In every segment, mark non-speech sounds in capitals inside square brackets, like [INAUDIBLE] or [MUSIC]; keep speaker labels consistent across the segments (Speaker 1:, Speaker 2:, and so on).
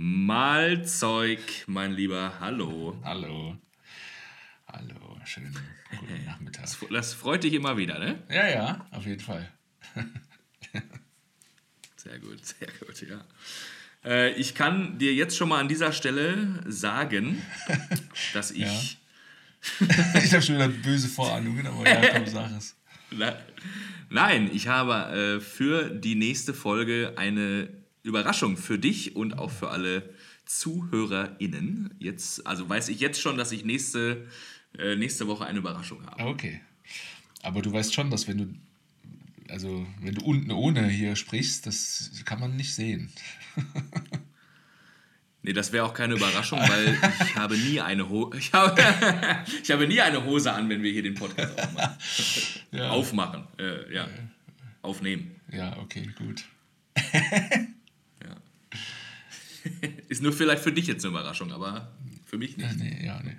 Speaker 1: Mahlzeug, mein Lieber. Hallo.
Speaker 2: Hallo. Hallo, schönen guten [LAUGHS] Nachmittag.
Speaker 1: Das, das freut dich immer wieder, ne?
Speaker 2: Ja, ja, auf jeden Fall. [LAUGHS]
Speaker 1: Sehr gut, sehr gut, ja. Äh, ich kann dir jetzt schon mal an dieser Stelle sagen, [LAUGHS] dass ich.
Speaker 2: Ja. ich habe schon wieder böse Vorahnungen, aber ja, komm, sag es.
Speaker 1: Nein, ich habe äh, für die nächste Folge eine Überraschung für dich und auch für alle ZuhörerInnen. Jetzt, also weiß ich jetzt schon, dass ich nächste, äh, nächste Woche eine Überraschung habe.
Speaker 2: Okay. Aber du weißt schon, dass wenn du, also wenn du unten ohne hier sprichst, das kann man nicht sehen. [LAUGHS]
Speaker 1: Nee, das wäre auch keine Überraschung, weil ich habe nie eine Hose. [LAUGHS] Ich habe, [LAUGHS] ich habe nie eine Hose an, wenn wir hier den Podcast aufmachen. Ja. Aufmachen. Äh, ja. Aufnehmen.
Speaker 2: Ja, okay, gut.
Speaker 1: Ja. [LAUGHS] Ist nur vielleicht für dich jetzt eine Überraschung, aber für mich nicht.
Speaker 2: Nee, ja, nee.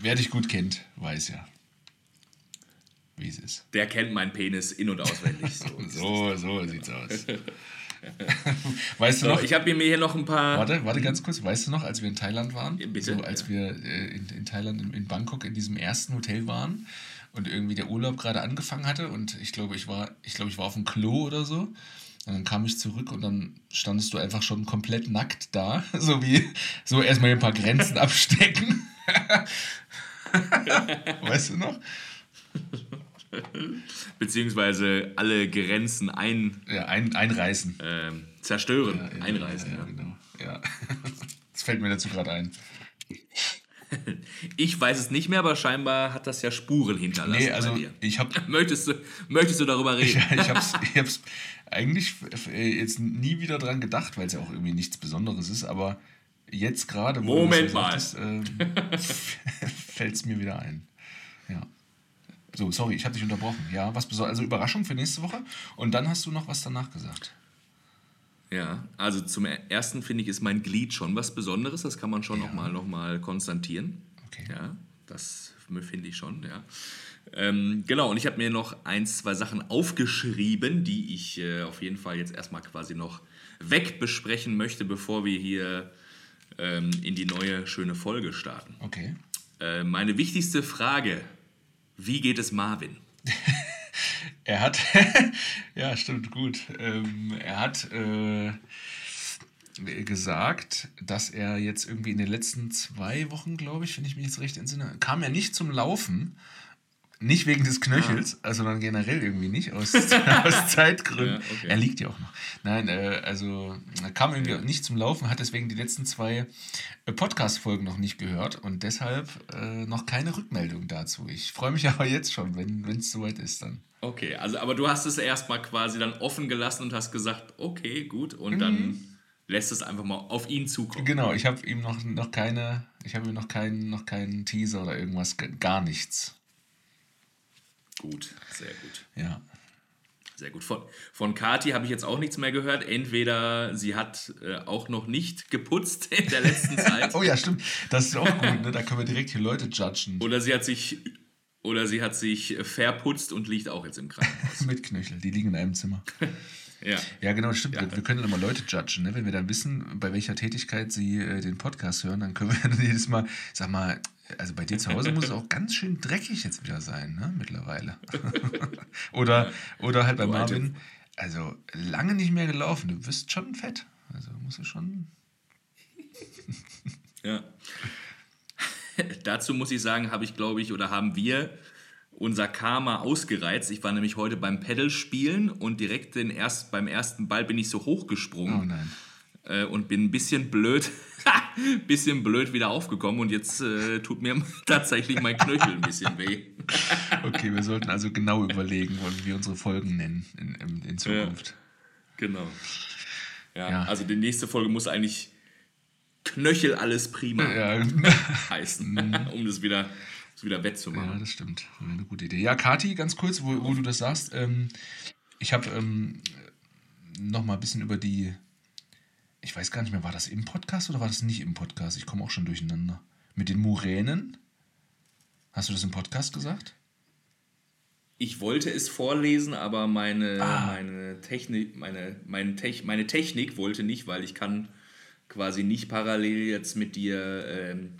Speaker 2: Wer dich gut kennt, weiß ja, wie es ist.
Speaker 1: Der kennt meinen Penis in- und auswendig.
Speaker 2: So, [LAUGHS] so, so sieht's aus. [LAUGHS] weißt du
Speaker 1: so,
Speaker 2: noch?
Speaker 1: Ich habe mir hier noch ein paar.
Speaker 2: Warte, warte ganz kurz. Weißt du noch, als wir in Thailand waren?
Speaker 1: Bitte.
Speaker 2: So, als ja. wir äh, in, in, Thailand, in, in, Bangkok, in diesem ersten Hotel waren und irgendwie der Urlaub gerade angefangen hatte und ich glaube, ich war, ich glaube, ich war auf dem Klo oder so. Und dann kam ich zurück und dann standest du einfach schon komplett nackt da. [LAUGHS] So wie, so erstmal ein paar Grenzen [LAUGHS] abstecken. [LAUGHS] weißt du noch?
Speaker 1: Beziehungsweise alle Grenzen ein,
Speaker 2: ja, ein, einreißen.
Speaker 1: Ähm, zerstören, ja, ja, einreißen.
Speaker 2: Ja, genau. Ja. Das fällt mir dazu gerade ein.
Speaker 1: Ich weiß es nicht mehr, aber scheinbar hat das ja Spuren hinterlassen.
Speaker 2: Nee, also ich habe.
Speaker 1: Möchtest du, möchtest du darüber reden?
Speaker 2: ich, ich habe ich hab's eigentlich jetzt nie wieder dran gedacht, weil es ja auch irgendwie nichts Besonderes ist, aber jetzt gerade,
Speaker 1: wo Moment mal,
Speaker 2: äh, fällt es mir wieder ein. Ja. So, sorry, ich habe dich unterbrochen. Ja, was also Überraschung für nächste Woche. Und dann hast du noch was danach gesagt.
Speaker 1: Ja, also zum ersten finde ich, ist mein Glied schon was Besonderes. Das kann man schon ja. nochmal noch mal konstatieren.
Speaker 2: Okay.
Speaker 1: Ja, das finde ich schon, ja. Ähm, genau, und ich habe mir noch ein, zwei Sachen aufgeschrieben, die ich äh, auf jeden Fall jetzt erstmal quasi noch wegbesprechen möchte, bevor wir hier ähm, in die neue schöne Folge starten.
Speaker 2: Okay.
Speaker 1: Äh, meine wichtigste Frage wie geht es Marvin? [LAUGHS]
Speaker 2: er hat, [LAUGHS] ja, stimmt, gut. Ähm, er hat äh, gesagt, dass er jetzt irgendwie in den letzten zwei Wochen, glaube ich, wenn ich mich jetzt recht entsinne, kam er nicht zum Laufen, nicht wegen des Knöchels, also dann generell irgendwie nicht, aus, [LAUGHS] aus Zeitgründen. Ja, okay. Er liegt ja auch noch. Nein, äh, also er kam irgendwie ja. nicht zum Laufen, hat deswegen die letzten zwei äh, Podcast-Folgen noch nicht gehört und deshalb äh, noch keine Rückmeldung dazu. Ich freue mich [LAUGHS] aber jetzt schon, wenn es soweit ist dann.
Speaker 1: Okay, also aber du hast es erstmal quasi dann offen gelassen und hast gesagt, okay, gut, und mhm. dann lässt es einfach mal auf ihn zukommen.
Speaker 2: Genau, ich habe ihm noch, noch keine, ich habe ihm noch keinen, noch keinen Teaser oder irgendwas, gar nichts.
Speaker 1: Gut, sehr gut.
Speaker 2: Ja.
Speaker 1: Sehr gut. Von, von Kati habe ich jetzt auch nichts mehr gehört. Entweder sie hat äh, auch noch nicht geputzt [LAUGHS] in der letzten [LAUGHS] Zeit.
Speaker 2: oh ja, stimmt. Das ist auch gut, ne? [LAUGHS] Da können wir direkt hier Leute judgen.
Speaker 1: Oder sie hat sich oder sie hat sich verputzt und liegt auch jetzt im Krankenhaus.
Speaker 2: Mit Knöchel, die liegen in einem Zimmer.
Speaker 1: Ja.
Speaker 2: Ja, genau, stimmt. Ja. Wir können dann immer Leute judgen, ne? Wenn wir dann wissen, bei welcher Tätigkeit sie äh, den Podcast hören, dann können wir [LAUGHS] dann jedes Mal, sag mal, also bei dir zu Hause muss es auch ganz schön dreckig jetzt wieder sein, ne? Mittlerweile. [LAUGHS] oder, oder halt bei Marvin, also lange nicht mehr gelaufen. Du wirst schon fett. Also musst du schon.
Speaker 1: ja. [LAUGHS] Dazu muss ich sagen, habe ich, glaube ich, oder haben wir unser Karma ausgereizt. Ich war nämlich heute beim Pedal spielen und direkt den erst, beim ersten Ball bin ich so hochgesprungen.
Speaker 2: Oh nein
Speaker 1: äh, und bin ein bisschen blöd, [LAUGHS] bisschen blöd wieder aufgekommen und jetzt äh, tut mir [LAUGHS] tatsächlich mein Knöchel ein bisschen weh. [LAUGHS]
Speaker 2: okay, wir sollten also genau überlegen, wie wir unsere Folgen nennen in, in, in Zukunft.
Speaker 1: Ja, genau. Ja, ja, also die nächste Folge muss eigentlich Knöchel alles prima
Speaker 2: ja.
Speaker 1: heißen, mhm. um das wieder, das wieder wettzumachen.
Speaker 2: Ja, das stimmt. Eine gute Idee. Ja, Kati, ganz kurz, wo, wo du das sagst. Ähm, ich habe ähm, noch mal ein bisschen über die ich weiß gar nicht mehr, war das im Podcast oder war das nicht im Podcast? Ich komme auch schon durcheinander. Mit den Muränen? Hast du das im Podcast gesagt?
Speaker 1: Ich wollte es vorlesen, aber meine, ah. meine, Technik, meine, meine, Te meine Technik wollte nicht, weil ich kann quasi nicht parallel jetzt mit dir ähm,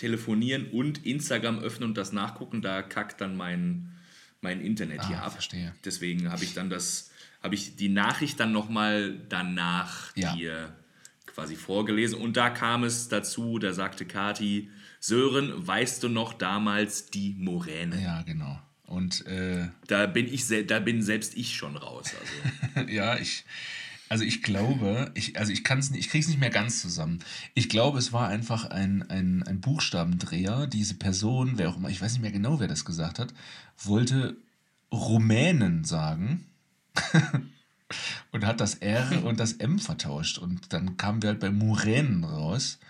Speaker 1: telefonieren und Instagram öffnen und das nachgucken, da kackt dann mein, mein Internet
Speaker 2: Ah,
Speaker 1: hier ab.
Speaker 2: verstehe.
Speaker 1: Deswegen habe ich dann das, habe ich die Nachricht dann nochmal danach
Speaker 2: Ja.
Speaker 1: dir quasi vorgelesen. Und da kam es dazu, da sagte Kati, Sören, weißt du noch damals die Moräne?
Speaker 2: Ja, genau. Und äh,
Speaker 1: Da bin ich da bin selbst ich schon raus. Also. [LAUGHS]
Speaker 2: ja, ich, also ich glaube, ich, also ich kann es nicht, ich kriege es nicht mehr ganz zusammen. Ich glaube, es war einfach ein, ein, ein Buchstabendreher. Diese Person, wer auch immer, ich weiß nicht mehr genau, wer das gesagt hat, wollte Rumänen sagen [LAUGHS] und hat das R und das M vertauscht. Und dann kamen wir halt bei Muränen raus.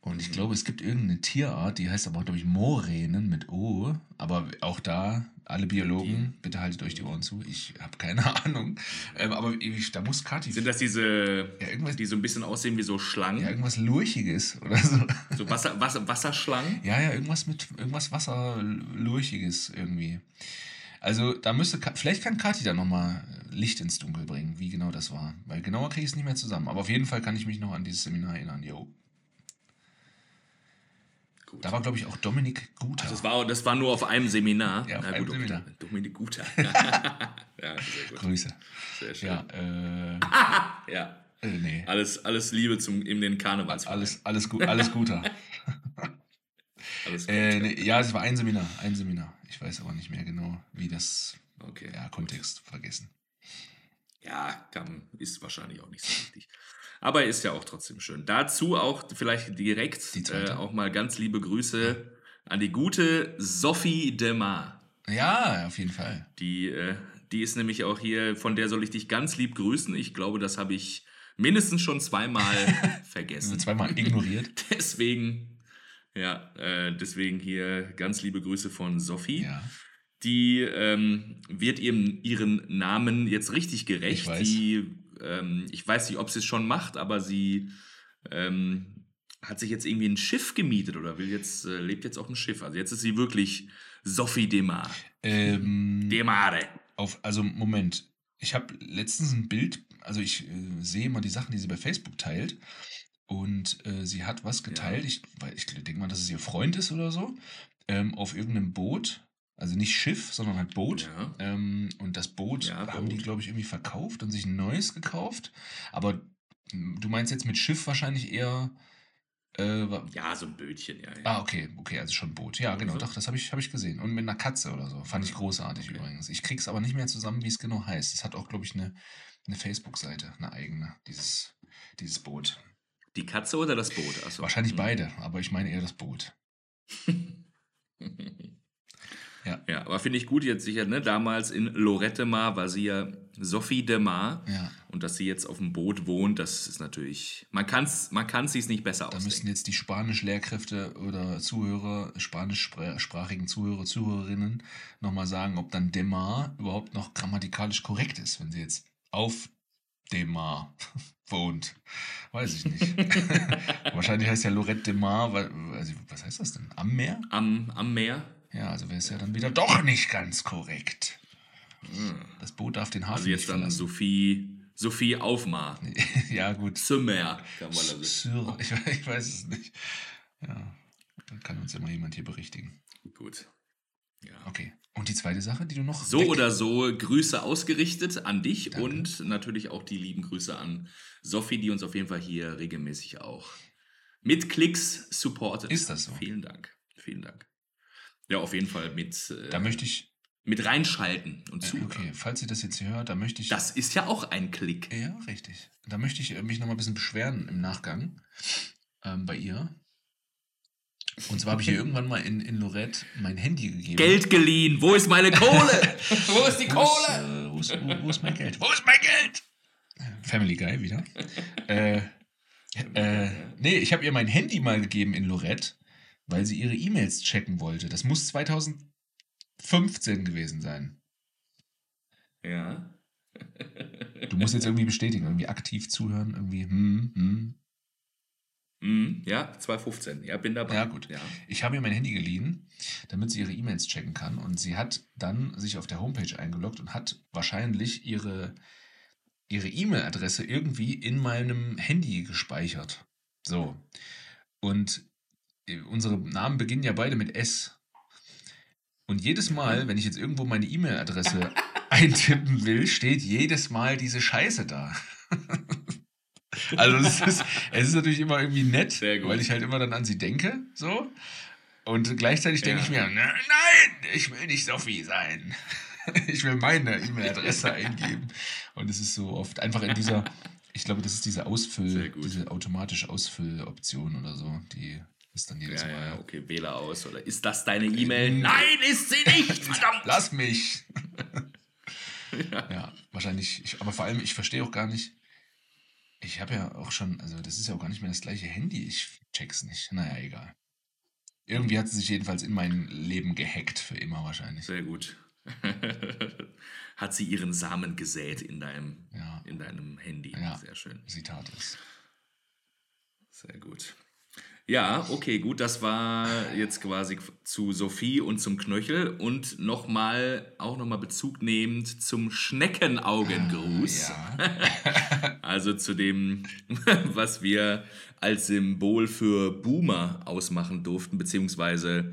Speaker 2: Und ich glaube, es gibt irgendeine Tierart, die heißt aber, glaube ich, Moränen mit O. Aber auch da, alle Biologen, bitte haltet euch die Ohren zu. Ich habe keine [LAUGHS] Ahnung. Ähm, aber ich, da muss Kathi.
Speaker 1: Sind das diese,
Speaker 2: Ja, irgendwas-
Speaker 1: die so ein bisschen aussehen wie so Schlangen?
Speaker 2: ja, irgendwas Lurchiges oder so. [LAUGHS]
Speaker 1: So Wasser, Wasser, Wasserschlangen?
Speaker 2: Ja, ja, irgendwas mit irgendwas Wasserlurchiges irgendwie. Also da müsste, vielleicht kann Kathi da nochmal Licht ins Dunkel bringen, wie genau das war. Weil genauer kriege ich es nicht mehr zusammen. Aber auf jeden Fall kann ich mich noch an dieses Seminar erinnern. Jo.
Speaker 1: Gut.
Speaker 2: Da war, glaube ich, auch Dominik Guter.
Speaker 1: Das war, das war nur auf einem Seminar.
Speaker 2: Ja, auf
Speaker 1: Na
Speaker 2: einem
Speaker 1: gut,
Speaker 2: Seminar.
Speaker 1: Dominik Guter. [LAUGHS] [LAUGHS] ja, sehr gut.
Speaker 2: Grüße.
Speaker 1: Sehr schön.
Speaker 2: Ja, äh, [LAUGHS]
Speaker 1: Ja.
Speaker 2: äh nee.
Speaker 1: Alles, alles Liebe zum, in den Karnevalsverein.
Speaker 2: Alles, alles gut, alles Guter.
Speaker 1: alles gut.
Speaker 2: äh, nee, ja, es war ein Seminar, ein Seminar. Ich weiß aber nicht mehr genau, wie das,
Speaker 1: okay.
Speaker 2: ja, Kontext vergessen.
Speaker 1: Ja, kann, ist wahrscheinlich auch nicht so wichtig. Aber ist ja auch trotzdem schön. Dazu auch vielleicht direkt äh, auch mal ganz liebe Grüße an die gute Sophie Demar.
Speaker 2: Ja, auf jeden Fall.
Speaker 1: Die, äh, die ist nämlich auch hier, von der soll ich dich ganz lieb grüßen. Ich glaube, das habe ich mindestens schon zweimal [LAUGHS] vergessen.
Speaker 2: Zweimal ignoriert. [LAUGHS]
Speaker 1: Deswegen, ja, äh, deswegen hier ganz liebe Grüße von Sophie.
Speaker 2: Ja.
Speaker 1: Die ähm, wird ihrem, ihren Namen jetzt richtig gerecht.
Speaker 2: Weiß.
Speaker 1: Die, ähm, ich weiß nicht, ob sie es schon macht, aber sie ähm, hat sich jetzt irgendwie ein Schiff gemietet oder will jetzt, äh, lebt jetzt auf dem Schiff. Also jetzt ist sie wirklich Sophie Demar.
Speaker 2: Ähm,
Speaker 1: Demare.
Speaker 2: auf, also Moment. Ich habe letztens ein Bild, also ich äh, sehe immer die Sachen, die sie bei Facebook teilt. Und äh, sie hat was geteilt. Ich, weil ich denke mal, dass es ihr Freund ist oder so. Ähm, auf irgendeinem Boot. Also nicht Schiff, sondern halt Boot.
Speaker 1: Ja.
Speaker 2: Ähm, und das Boot
Speaker 1: Ja,
Speaker 2: haben die,
Speaker 1: Boot.
Speaker 2: glaube ich, irgendwie verkauft und sich ein neues gekauft. Aber du meinst jetzt mit Schiff wahrscheinlich eher. Äh,
Speaker 1: Ja, so ein Bötchen, ja. ja.
Speaker 2: Ah, okay, okay, also schon Boot. Ja, genau,
Speaker 1: Also?
Speaker 2: doch, das habe ich, hab ich gesehen. Und mit einer Katze oder so. Fand ich großartig
Speaker 1: Okay.
Speaker 2: übrigens. Ich krieg's aber nicht mehr zusammen, wie es genau heißt. Es hat auch, glaube ich, eine, eine Facebook-Seite, eine eigene, dieses, dieses Boot.
Speaker 1: Die Katze oder das Boot? Achso.
Speaker 2: Wahrscheinlich
Speaker 1: Hm.
Speaker 2: beide, aber ich meine eher das Boot. [LAUGHS] Ja.
Speaker 1: Ja, aber finde ich gut jetzt sicher, ne? Damals in Lorette Mar war sie ja Sophie de Mar.
Speaker 2: Ja,
Speaker 1: Und dass sie jetzt auf dem Boot wohnt, das ist natürlich. Man kann es man kann's sich nicht besser
Speaker 2: da müssen
Speaker 1: ausdenken.
Speaker 2: jetzt die Spanisch-Lehrkräfte oder Zuhörer, spanischsprachigen Zuhörer, Zuhörerinnen nochmal sagen, ob dann Demar überhaupt noch grammatikalisch korrekt ist, wenn sie jetzt auf Demar [LAUGHS] wohnt. Weiß ich nicht. [LAUGHS] Wahrscheinlich heißt ja Lorette de Mar, also, was heißt das denn? Am Meer?
Speaker 1: Am, am Meer.
Speaker 2: Ja, also wäre es ja dann wieder doch nicht ganz korrekt. Das Boot darf den Hafen
Speaker 1: Also jetzt dann
Speaker 2: verlassen.
Speaker 1: Sophie, Sophie Aufmar. [LAUGHS]
Speaker 2: ja, gut.
Speaker 1: Zum Meer, kann man also.
Speaker 2: Ich, ich weiß es nicht. Ja, dann kann uns mal jemand hier berichtigen.
Speaker 1: Gut. Ja.
Speaker 2: Okay. Und die zweite Sache, die du noch.
Speaker 1: So oder so, Grüße ausgerichtet an dich
Speaker 2: Danke.
Speaker 1: und natürlich auch die lieben Grüße an Sophie, die uns auf jeden Fall hier regelmäßig auch mit Klicks supportet.
Speaker 2: Ist das so?
Speaker 1: Vielen Dank. Vielen Dank. Ja, auf jeden Fall mit, äh,
Speaker 2: Da möchte ich.
Speaker 1: mit reinschalten und
Speaker 2: Äh,
Speaker 1: zuhören.
Speaker 2: okay, falls ihr das jetzt hier hört, da möchte ich.
Speaker 1: Das ist ja auch ein Klick.
Speaker 2: ja, richtig. Da möchte ich äh, mich nochmal ein bisschen beschweren im Nachgang ähm, bei ihr. Und zwar habe ich ihr [LAUGHS] irgendwann mal in, in Lorette mein Handy gegeben.
Speaker 1: Geld geliehen. Wo ist meine Kohle? [LAUGHS] Wo ist die
Speaker 2: Wo ist,
Speaker 1: Kohle?
Speaker 2: äh, wo, ist, wo, wo ist mein Geld? Wo ist mein Geld? Family Guy wieder. äh, äh, nee, ich habe ihr mein Handy mal gegeben in Lorette, weil sie ihre E-Mails checken wollte. Das muss 2015 gewesen sein.
Speaker 1: Ja.
Speaker 2: Du musst jetzt irgendwie bestätigen, irgendwie aktiv zuhören, irgendwie, hm, hm.
Speaker 1: Mhm, ja, 2015. Ja, bin dabei.
Speaker 2: Ja, gut.
Speaker 1: Ja.
Speaker 2: Ich habe ihr mein Handy geliehen, damit sie ihre E-Mails checken kann. Und sie hat dann sich auf der Homepage eingeloggt und hat wahrscheinlich ihre ihre E-Mail-Adresse irgendwie in meinem Handy gespeichert. So. Und unsere Namen beginnen ja beide mit S. Und jedes Mal, wenn ich jetzt irgendwo meine E-Mail-Adresse [LAUGHS] eintippen will, steht jedes Mal diese Scheiße da. [LAUGHS] also es ist, es ist natürlich immer irgendwie nett, weil ich halt immer dann an sie denke, so. Und gleichzeitig denke ja. ich mir, ne, nein, ich will nicht Sophie sein. [LAUGHS] Ich will meine E-Mail-Adresse eingeben. Und es ist so oft einfach in dieser, ich glaube, das ist diese Ausfüll, diese automatische Ausfülloption oder so, die ist dann jedes
Speaker 1: ja,
Speaker 2: Mal.
Speaker 1: Ja, okay, wähle aus. Oder ist das deine E-Mail? Nein, ist sie nicht! [LAUGHS] Verdammt!
Speaker 2: Lass mich! [LAUGHS] ja. ja. wahrscheinlich. Ich, aber vor allem, ich verstehe auch gar nicht. Ich habe ja auch schon, also das ist ja auch gar nicht mehr das gleiche Handy. Ich check's nicht. Naja, egal. Irgendwie hat sie sich jedenfalls in mein Leben gehackt, für immer wahrscheinlich.
Speaker 1: Sehr gut. [LAUGHS] hat sie ihren Samen gesät in deinem, ja. in deinem Handy. Ja. Sehr schön.
Speaker 2: Sie tat es.
Speaker 1: Sehr gut. Ja, okay, gut. Das war jetzt quasi zu Sophie und zum Knöchel und nochmal, auch nochmal Bezug nehmend zum Schneckenaugengruß. Ah, ja. [LAUGHS] also zu dem, [LAUGHS] was wir als Symbol für Boomer ausmachen durften, beziehungsweise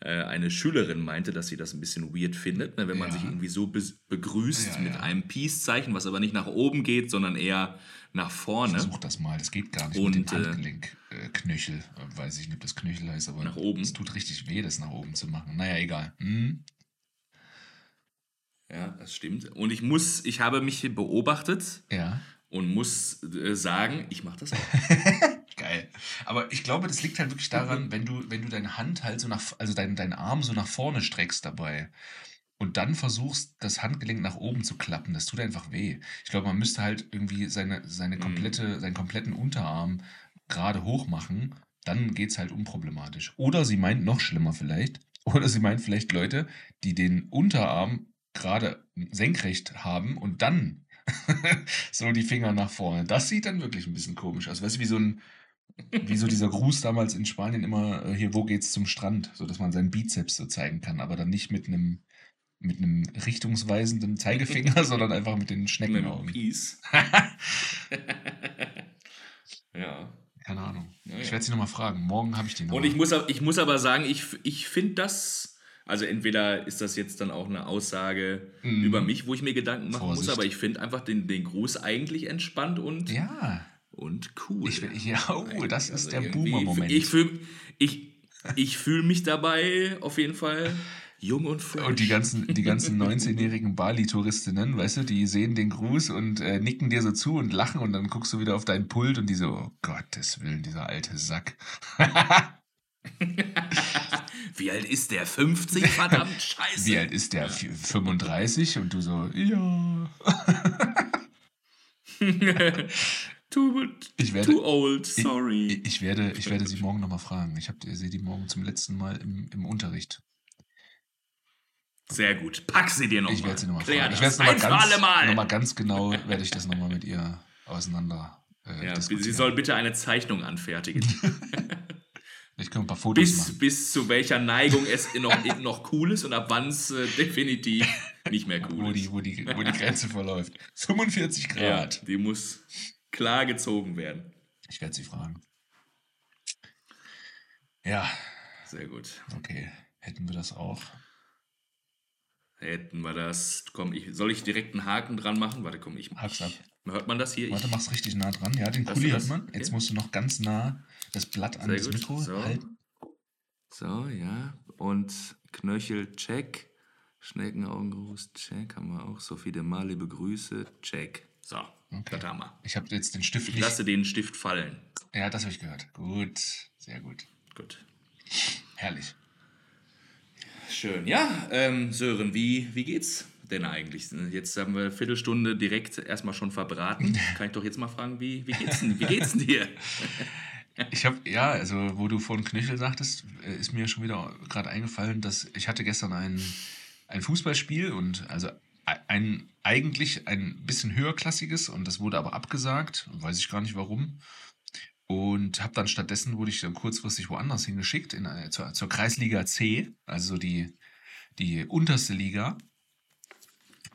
Speaker 1: eine Schülerin meinte, dass sie das ein bisschen weird findet, ne, wenn man ja. sich irgendwie so be begrüßt ja, mit einem Peace-Zeichen, was aber nicht nach oben geht, sondern eher nach vorne.
Speaker 2: Versuch das mal, das geht gar nicht und, mit dem äh, Handgelenkknöchel. Äh, weiß ich nicht, ob das Knöchel heißt, aber
Speaker 1: nach oben.
Speaker 2: es tut richtig weh, das nach oben zu machen. Naja, egal. Hm?
Speaker 1: Ja, das stimmt. Und ich muss, ich habe mich beobachtet
Speaker 2: ja.
Speaker 1: und muss äh, sagen, ich mache das auch. [LAUGHS]
Speaker 2: Geil. Aber ich glaube, das liegt halt wirklich daran, wenn du, wenn du deine Hand halt so nach, also deinen dein Arm so nach vorne streckst dabei und dann versuchst, das Handgelenk nach oben zu klappen, das tut einfach weh. Ich glaube, man müsste halt irgendwie seine, seine mhm. komplette, mhm. seinen kompletten Unterarm gerade hoch machen, dann geht es halt unproblematisch. Oder sie meint noch schlimmer vielleicht, [LAUGHS] oder sie meint vielleicht Leute, die den Unterarm gerade senkrecht haben und dann [LAUGHS] so die Finger nach vorne. Das sieht dann wirklich ein bisschen komisch aus. Weißt du, wie so ein, wie so dieser Gruß damals in Spanien immer, äh, hier, wo geht's zum Strand? So dass man seinen Bizeps so zeigen kann, aber dann nicht mit einem mit einem richtungsweisenden Zeigefinger, [LAUGHS] sondern einfach mit den Schneckenaugen.
Speaker 1: Peace. [LAUGHS] ja.
Speaker 2: Keine Ahnung. Ja, ich werde sie nochmal fragen. Morgen habe ich die noch.
Speaker 1: Und ich muss, ich muss aber sagen, ich, ich finde das, also entweder ist das jetzt dann auch eine Aussage mm. über mich, wo ich mir Gedanken machen Vorsicht. muss, aber ich finde einfach den, den Gruß eigentlich entspannt und,
Speaker 2: ja.
Speaker 1: und cool.
Speaker 2: Ich, ja, oh, das ist also der Boomer-Moment.
Speaker 1: Ich fühle ich, ich fühl mich dabei auf jeden Fall Jung und fresh.
Speaker 2: Und die ganzen, die ganzen 19-jährigen Bali-Touristinnen, weißt du, die sehen den Gruß und äh, nicken dir so zu und lachen und dann guckst du wieder auf deinen Pult und die so, oh Gottes Willen, dieser alte Sack. [LAUGHS]
Speaker 1: Wie alt ist der? 50? Verdammt, scheiße.
Speaker 2: Wie alt ist der? 35? Und du so, ja. [LAUGHS]
Speaker 1: too,
Speaker 2: ich werde,
Speaker 1: too old, sorry.
Speaker 2: Ich, ich, werde, ich werde sie morgen nochmal fragen. Ich sehe die morgen zum letzten Mal im, im Unterricht.
Speaker 1: Sehr gut. Pack sie dir nochmal.
Speaker 2: Ich werde sie nochmal fragen. Ich werde nochmal ganz, noch mal ganz genau, werde ich das nochmal mit ihr auseinander
Speaker 1: äh, ja, Sie soll bitte eine Zeichnung anfertigen. [LAUGHS]
Speaker 2: ich kann ein paar Fotos
Speaker 1: bis,
Speaker 2: machen.
Speaker 1: Bis zu welcher Neigung es [LAUGHS] noch, noch cool ist und ab wann es äh, definitiv nicht mehr cool
Speaker 2: wo ist. Die, wo, die, wo die [LAUGHS] Grenze verläuft. 45 Grad.
Speaker 1: Ja, die muss klar gezogen werden.
Speaker 2: Ich werde sie fragen. Ja.
Speaker 1: Sehr gut.
Speaker 2: Okay, hätten wir das auch.
Speaker 1: Hätten wir das. Komm, ich, soll ich direkt einen Haken dran machen? Warte, komm, ich
Speaker 2: Hack's ab.
Speaker 1: Hört man das hier?
Speaker 2: Warte, ich, mach's richtig nah dran. Ja, den Kuli hört man. Okay. Jetzt musst du noch ganz nah das Blatt an Sehr das gut. Mikro
Speaker 1: so.
Speaker 2: halten.
Speaker 1: So, ja. Und Knöchel, check. Schneckenaugenruß, check. Haben wir auch. Sophie de Mar, liebe Grüße, check. So, okay. das haben wir.
Speaker 2: Ich habe jetzt den Stift
Speaker 1: Ich lasse den Stift fallen.
Speaker 2: Ja, das habe ich gehört. Gut, sehr gut.
Speaker 1: Gut.
Speaker 2: Herrlich.
Speaker 1: Schön. Ja, ähm, Sören, wie, wie geht's denn eigentlich? Jetzt haben wir eine Viertelstunde direkt erstmal schon verbraten. [LAUGHS] Kann ich doch jetzt mal fragen, wie, wie geht's denn, wie geht's denn dir? [LAUGHS]
Speaker 2: Ich habe, ja, also wo du von Knöchel sagtest, äh, ist mir schon wieder gerade eingefallen, dass ich hatte gestern ein, ein Fußballspiel und also ein eigentlich ein bisschen höherklassiges und das wurde aber abgesagt, weiß ich gar nicht warum. Und habe dann stattdessen, wurde ich dann kurzfristig woanders hingeschickt, in, äh, zur, zur Kreisliga C, also die, die unterste Liga.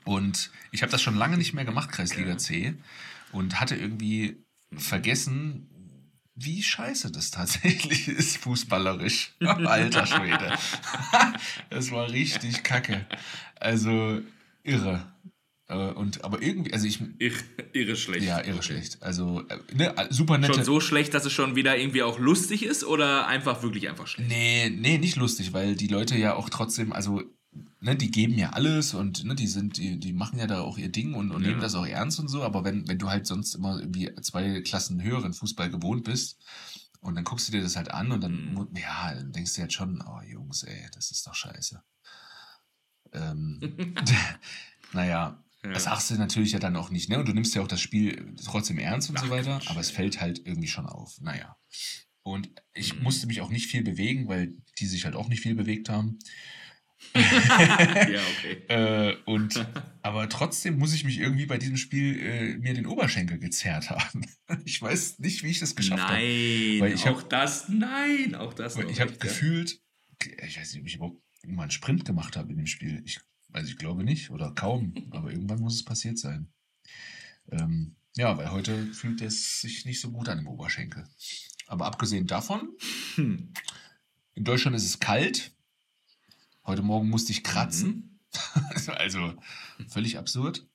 Speaker 2: Und ich habe das schon lange nicht mehr gemacht, Kreisliga. C. Und hatte irgendwie vergessen, wie scheiße das tatsächlich [LAUGHS] ist, fußballerisch. [LAUGHS] Alter Schwede. [LAUGHS] das war richtig kacke. Also irre. Äh, Und, aber irgendwie, also ich,
Speaker 1: Irre, irre schlecht.
Speaker 2: ja, irre
Speaker 1: Okay.
Speaker 2: schlecht. Also, äh, ne, super nette.
Speaker 1: Schon so schlecht, dass es schon wieder irgendwie auch lustig ist oder einfach wirklich einfach schlecht?
Speaker 2: Nee, nee, nicht lustig, weil die Leute ja auch trotzdem, also, ne, die geben ja alles und ne, die sind, die, die machen ja da auch ihr Ding und, und
Speaker 1: Ja.
Speaker 2: nehmen das auch ernst und so, aber wenn, wenn du halt sonst immer irgendwie zwei Klassen höheren Fußball gewohnt bist und dann guckst du dir das halt an und dann,
Speaker 1: Mhm.
Speaker 2: ja, dann denkst du halt schon, oh Jungs, ey, das ist doch scheiße. Ähm, [LAUGHS] [LAUGHS] naja,
Speaker 1: Ja.
Speaker 2: das sagst du natürlich ja dann auch nicht, ne? Und du nimmst ja auch das Spiel trotzdem ernst und
Speaker 1: Ach,
Speaker 2: so weiter,
Speaker 1: Quatsch,
Speaker 2: aber es fällt halt irgendwie schon auf. Naja. Und ich
Speaker 1: Mhm.
Speaker 2: musste mich auch nicht viel bewegen, weil die sich halt auch nicht viel bewegt haben. [LAUGHS]
Speaker 1: ja, okay. [LAUGHS]
Speaker 2: Äh, und, aber trotzdem muss ich mich irgendwie bei diesem Spiel äh, mir den Oberschenkel gezerrt haben. [LAUGHS] Ich weiß nicht, wie ich das geschafft habe.
Speaker 1: Nein,
Speaker 2: Weil ich
Speaker 1: auch
Speaker 2: hab-
Speaker 1: das, nein, auch das
Speaker 2: ich habe gefühlt, ich weiß nicht, ob ich überhaupt mal einen Sprint gemacht habe in dem Spiel. Ich, also ich glaube nicht oder kaum, aber irgendwann muss es passiert sein. Ähm, ja, weil heute fühlt es sich nicht so gut an im Oberschenkel. Aber abgesehen davon,
Speaker 1: Hm.
Speaker 2: in Deutschland ist es kalt. Heute Morgen musste ich kratzen.
Speaker 1: Mhm. [LAUGHS]
Speaker 2: also völlig absurd.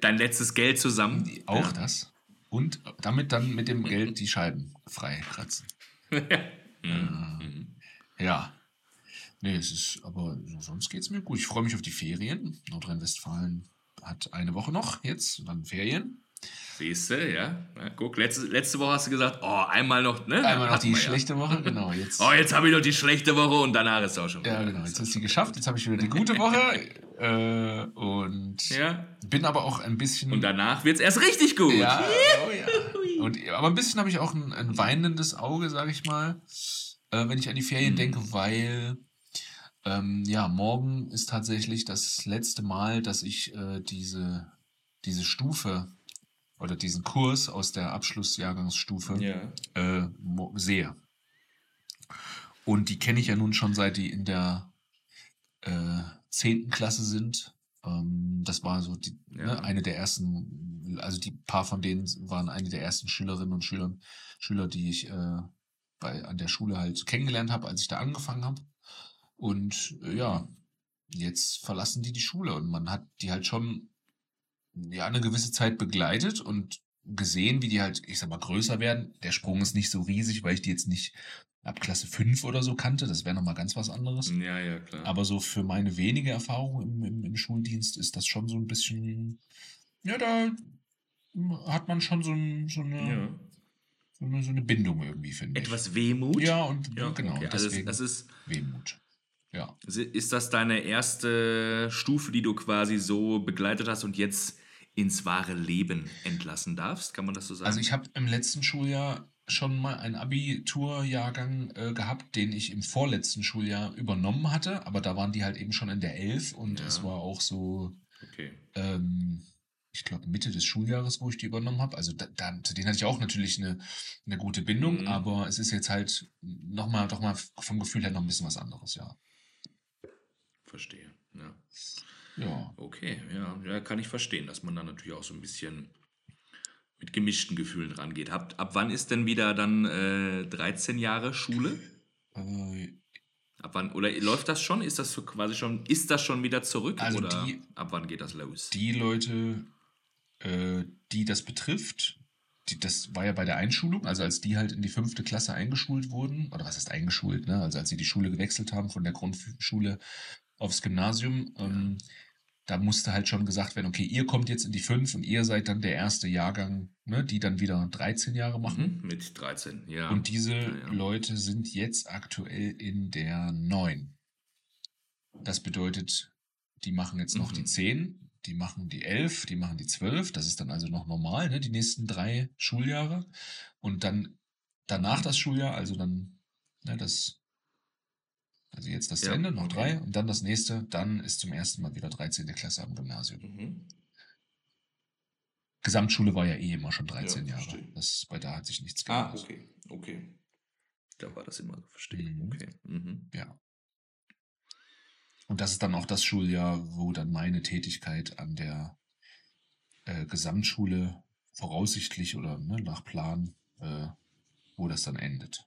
Speaker 1: Dein letztes Geld zusammen.
Speaker 2: Auch
Speaker 1: ja.
Speaker 2: das. Und damit dann mit dem Geld die Scheiben frei kratzen. [LAUGHS]
Speaker 1: Mhm. Mhm.
Speaker 2: Ja. Nee, es ist, aber sonst geht es mir gut. Ich freue mich auf die Ferien. Nordrhein-Westfalen hat eine Woche noch jetzt, dann Ferien.
Speaker 1: Siehst du, ja. ja. Guck, letzte, letzte Woche hast du gesagt, oh, einmal noch, ne?
Speaker 2: Einmal noch die schlechte Woche, genau. Jetzt,
Speaker 1: Ja. [LAUGHS] Oh, jetzt habe ich noch die schlechte Woche und danach ist es auch schon
Speaker 2: ja, genau. Jetzt ist sie geschafft. Jetzt habe ich wieder die gute Woche. [LAUGHS] Äh, und
Speaker 1: Ja.
Speaker 2: bin aber auch ein bisschen.
Speaker 1: Und danach wird es erst richtig gut.
Speaker 2: Ja, oh ja. Und, aber ein bisschen habe ich auch ein, ein weinendes Auge, sage ich mal, äh, wenn ich an die Ferien
Speaker 1: Mhm.
Speaker 2: denke, weil ähm, ja, morgen ist tatsächlich das letzte Mal, dass ich äh, diese, diese Stufe oder diesen Kurs aus der Abschlussjahrgangsstufe
Speaker 1: Ja.
Speaker 2: äh, sehe. Und die kenne ich ja nun schon seit die in der äh, 10. Klasse sind. Ähm, das war so die,
Speaker 1: Ja.
Speaker 2: ne, eine der ersten, also die paar von denen waren eine der ersten Schülerinnen und Schüler, Schüler, die ich äh, bei, an der Schule halt kennengelernt habe, als ich da angefangen habe. Und äh, ja, jetzt verlassen die die Schule und man hat die halt schon ja eine gewisse Zeit begleitet und gesehen, wie die halt, ich sag mal, größer werden. Der Sprung ist nicht so riesig, weil ich die jetzt nicht ab Klasse 5 oder so kannte. Das wäre nochmal ganz was anderes.
Speaker 1: Ja, ja, klar.
Speaker 2: Aber so für meine wenige Erfahrung im, im, im Schuldienst ist das schon so ein bisschen, ja, da hat man schon so, ein, so, eine,
Speaker 1: ja.
Speaker 2: so, eine, so eine Bindung irgendwie, finde ich.
Speaker 1: Etwas Wehmut.
Speaker 2: Ja, und
Speaker 1: Ja,
Speaker 2: genau,
Speaker 1: okay. Also
Speaker 2: deswegen
Speaker 1: das ist,
Speaker 2: Wehmut. Ja.
Speaker 1: ist das deine erste Stufe, die du quasi so begleitet hast und jetzt ins wahre Leben entlassen darfst? Kann man das so sagen?
Speaker 2: Also ich habe im letzten Schuljahr schon mal einen Abiturjahrgang äh, gehabt, den ich im vorletzten Schuljahr übernommen hatte, aber da waren die halt eben schon in der 11 und
Speaker 1: Ja.
Speaker 2: es war auch so,
Speaker 1: okay.
Speaker 2: ähm, ich glaube Mitte des Schuljahres, wo ich die übernommen habe. Also da, da, zu denen hatte ich auch natürlich eine, eine gute Bindung,
Speaker 1: Mhm.
Speaker 2: aber es ist jetzt halt nochmal doch mal vom Gefühl her noch ein bisschen was anderes, ja.
Speaker 1: Verstehe. Ja.
Speaker 2: Ja.
Speaker 1: Okay, ja, ja, kann ich verstehen, dass man da natürlich auch so ein bisschen mit gemischten Gefühlen rangeht. Ab, ab wann ist denn wieder dann äh, 13 Jahre Schule?
Speaker 2: Äh,
Speaker 1: Ab wann, oder läuft das schon? Ist das so quasi schon, ist das schon wieder zurück?
Speaker 2: Also
Speaker 1: oder
Speaker 2: die-
Speaker 1: ab wann geht das los?
Speaker 2: die Leute, äh, die das betrifft, die, das war ja bei der Einschulung, also als die halt in die fünfte Klasse eingeschult wurden, oder was heißt eingeschult, ne? Also als sie die Schule gewechselt haben von der Grundschule aufs Gymnasium, ähm, da musste halt schon gesagt werden, okay, ihr kommt jetzt in die fünf und ihr seid dann der erste Jahrgang, ne, die dann wieder 13 Jahre machen.
Speaker 1: Mhm, mit 13, ja.
Speaker 2: Und diese
Speaker 1: Ja, ja.
Speaker 2: Leute sind jetzt aktuell in der 9. Das bedeutet, die machen jetzt noch
Speaker 1: Mhm.
Speaker 2: die 10, die machen die 11, die machen die 12. Das ist dann also noch normal, ne? die nächsten drei Schuljahre. Und dann danach das Schuljahr, also dann ne, das, also jetzt das zu
Speaker 1: Ja,
Speaker 2: Ende, noch
Speaker 1: okay.
Speaker 2: drei. Und dann das nächste, dann ist zum ersten Mal wieder 13. Klasse am Gymnasium.
Speaker 1: Mhm.
Speaker 2: Gesamtschule war ja eh immer schon 13
Speaker 1: Ja,
Speaker 2: Jahre. Das, bei da hat sich nichts
Speaker 1: Ah,
Speaker 2: geändert.
Speaker 1: okay, okay. Da war das immer so, verstehe.
Speaker 2: Mhm.
Speaker 1: Okay. Mhm.
Speaker 2: Ja. Und das ist dann auch das Schuljahr, wo dann meine Tätigkeit an der äh, Gesamtschule voraussichtlich oder ne, nach Plan, äh, wo das dann endet.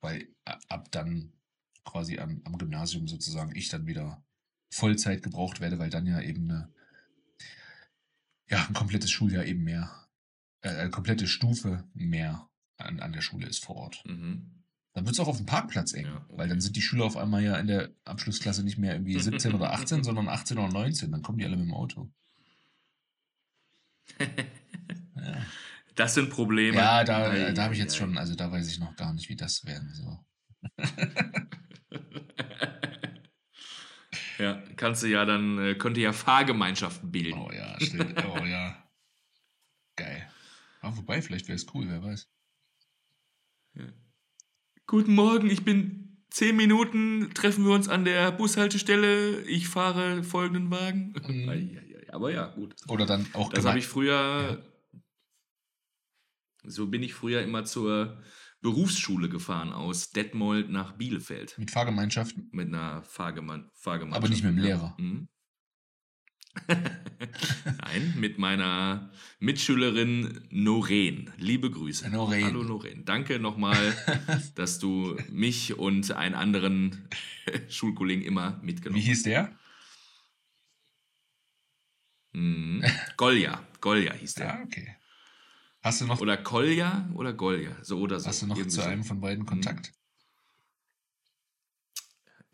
Speaker 2: Weil ab dann quasi am, am Gymnasium sozusagen ich dann wieder Vollzeit gebraucht werde, weil dann ja eben eine, ja, ein komplettes Schuljahr eben mehr, äh, eine komplette Stufe mehr an, an der Schule ist vor Ort.
Speaker 1: Mhm.
Speaker 2: Dann wird es auch auf dem Parkplatz eng,
Speaker 1: Ja, okay.
Speaker 2: weil dann sind die Schüler auf einmal ja in der Abschlussklasse nicht mehr irgendwie 17 oder 18, [LAUGHS] sondern 18 oder 19. Dann kommen die alle mit dem Auto. [LAUGHS] Ja,
Speaker 1: Das sind Probleme.
Speaker 2: ja da, da habe ich jetzt schon, also da weiß ich noch gar nicht, wie das werden soll. [LAUGHS]
Speaker 1: Ja, kannst du ja dann, äh, könnte ja Fahrgemeinschaften bilden.
Speaker 2: Oh ja, stimmt. Oh ja. Geil. Aber wobei, vielleicht wäre es cool, wer weiß.
Speaker 1: Guten Morgen, ich bin zehn Minuten, treffen wir uns an der Bushaltestelle. Ich fahre folgenden Wagen. [LAUGHS]
Speaker 2: Mhm.
Speaker 1: Aber ja, gut.
Speaker 2: Oder dann auch
Speaker 1: Das habe ich früher. So bin ich früher immer zur Berufsschule gefahren aus Detmold nach Bielefeld
Speaker 2: mit Fahrgemeinschaften.
Speaker 1: mit einer Fahrgemein Fahrgemeinschaft.
Speaker 2: Aber nicht mit dem. Lehrer.
Speaker 1: Mhm. [LAUGHS] Nein, mit meiner Mitschülerin Noreen. Liebe Grüße.
Speaker 2: Noreen.
Speaker 1: Hallo Noreen. Danke nochmal, [LAUGHS] dass du mich und einen anderen Schulkollegen immer
Speaker 2: Wie
Speaker 1: mitgenommen
Speaker 2: hieß der?
Speaker 1: hast. Mhm. Golja. Golja hieß der.
Speaker 2: Ja, okay. Hast du noch,
Speaker 1: Oder Kolja oder Golja. So oder so.
Speaker 2: hast du noch zu einem von beiden
Speaker 1: Mhm.
Speaker 2: Kontakt?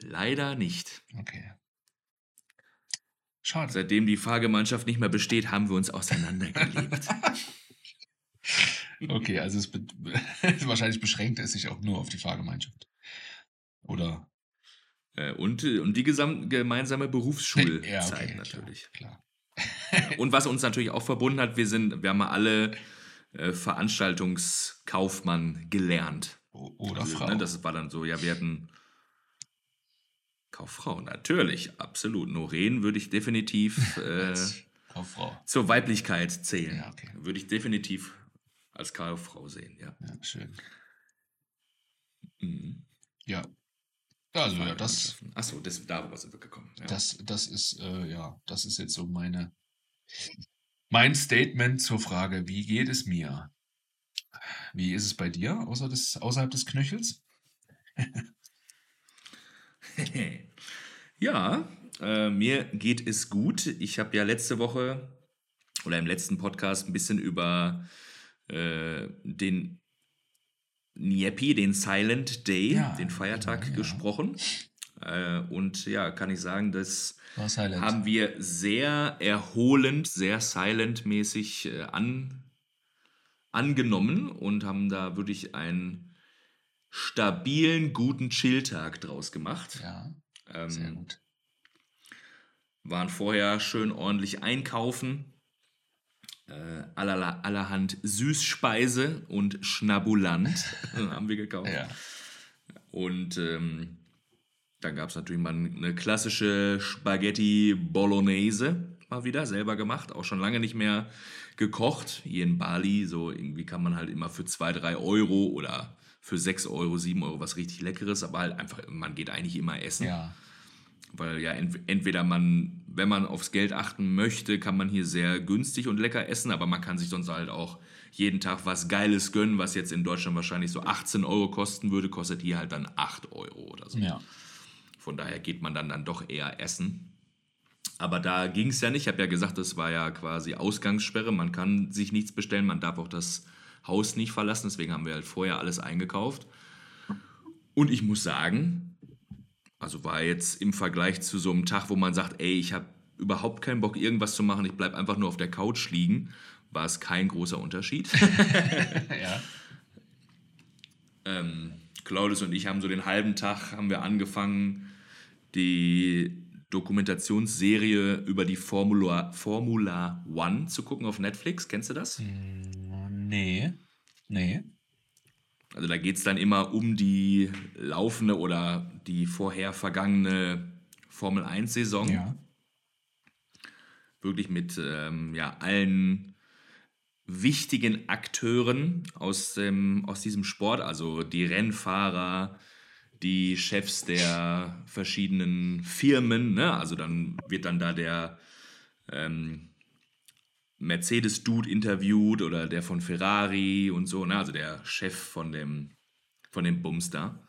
Speaker 1: Leider nicht.
Speaker 2: Okay. Schade.
Speaker 1: Seitdem die Fahrgemeinschaft nicht mehr besteht, haben wir uns auseinandergelebt. [LAUGHS]
Speaker 2: Okay, also es be [LAUGHS] wahrscheinlich beschränkt es sich auch nur auf die Fahrgemeinschaft. Oder?
Speaker 1: Äh, und, äh, und die gemeinsame Berufsschulzeit [LAUGHS]
Speaker 2: Ja, okay,
Speaker 1: natürlich.
Speaker 2: Klar.
Speaker 1: Und was uns natürlich auch verbunden hat, wir sind, wir haben alle äh, Veranstaltungskaufmann gelernt.
Speaker 2: Oder
Speaker 1: Also,
Speaker 2: Frau.
Speaker 1: Ne, das war dann so, ja, wir hatten Kauffrau, natürlich, absolut. Noreen würde ich definitiv [LAUGHS] äh, zur Weiblichkeit zählen.
Speaker 2: Ja, okay.
Speaker 1: Würde ich definitiv als Kauffrau sehen, ja.
Speaker 2: Ja, schön.
Speaker 1: Mhm.
Speaker 2: Ja. Also ja, das,
Speaker 1: Achso, das, darüber sind wir gekommen. Ja.
Speaker 2: das, das ist, äh, ja, das ist jetzt so meine, mein Statement zur Frage, wie geht es mir? Wie ist es bei dir, außer des, außerhalb des Knöchels? [LAUGHS]
Speaker 1: ja, äh, mir geht es gut. Ich habe ja letzte Woche oder im letzten Podcast ein bisschen über äh, den Nyepi, den Silent Day,
Speaker 2: Ja,
Speaker 1: den Feiertag
Speaker 2: ja, ja.
Speaker 1: gesprochen. Äh, und ja, kann ich sagen, das haben wir sehr erholend, sehr silent-mäßig äh, an, angenommen und haben da wirklich einen stabilen, guten Chilltag draus gemacht.
Speaker 2: ja,
Speaker 1: Ähm,
Speaker 2: sehr gut.
Speaker 1: waren vorher schön ordentlich einkaufen. Äh, allerla- allerhand Süßspeise und Schnabulant [LAUGHS] [LAUGHS] haben wir gekauft.
Speaker 2: Ja.
Speaker 1: Und ähm, dann gab es natürlich mal eine klassische Spaghetti Bolognese mal wieder, selber gemacht. Auch schon lange nicht mehr gekocht. Hier in Bali, so irgendwie kann man halt immer für 2, 3 Euro oder für 6 Euro, 7 Euro was richtig Leckeres, aber halt einfach, man geht eigentlich immer essen.
Speaker 2: Ja,
Speaker 1: Weil ja ent entweder man, wenn man aufs Geld achten möchte, kann man hier sehr günstig und lecker essen, aber man kann sich sonst halt auch jeden Tag was Geiles gönnen, was jetzt in Deutschland wahrscheinlich so 18 Euro kosten würde, kostet hier halt dann 8 Euro oder so.
Speaker 2: ja.
Speaker 1: Von daher geht man dann, dann doch eher essen. Aber da ging es ja nicht. Ich habe ja gesagt, das war ja quasi Ausgangssperre. Man kann sich nichts bestellen, man darf auch das Haus nicht verlassen. Deswegen haben wir halt vorher alles eingekauft. Und ich muss sagen, also war jetzt im Vergleich zu so einem Tag, wo man sagt, ey, ich habe überhaupt keinen Bock, irgendwas zu machen, ich bleibe einfach nur auf der Couch liegen, war es kein großer Unterschied. [LAUGHS]
Speaker 2: ja.
Speaker 1: ähm, Claudius und ich haben so den halben Tag haben wir angefangen, die Dokumentationsserie über die Formula, Formula One zu gucken auf Netflix. Kennst du das?
Speaker 2: Nee. Nee.
Speaker 1: Also da geht es dann immer um die laufende oder die vorher vergangene Formel 1-Saison.
Speaker 2: Ja.
Speaker 1: Wirklich mit ähm, ja, allen wichtigen Akteuren aus, dem, aus diesem Sport, also die Rennfahrer, die Chefs der verschiedenen Firmen. Ne? Also dann wird dann da der ähm, Mercedes-Dude interviewt oder der von Ferrari und so, ne? also der Chef von dem, von dem Bums da.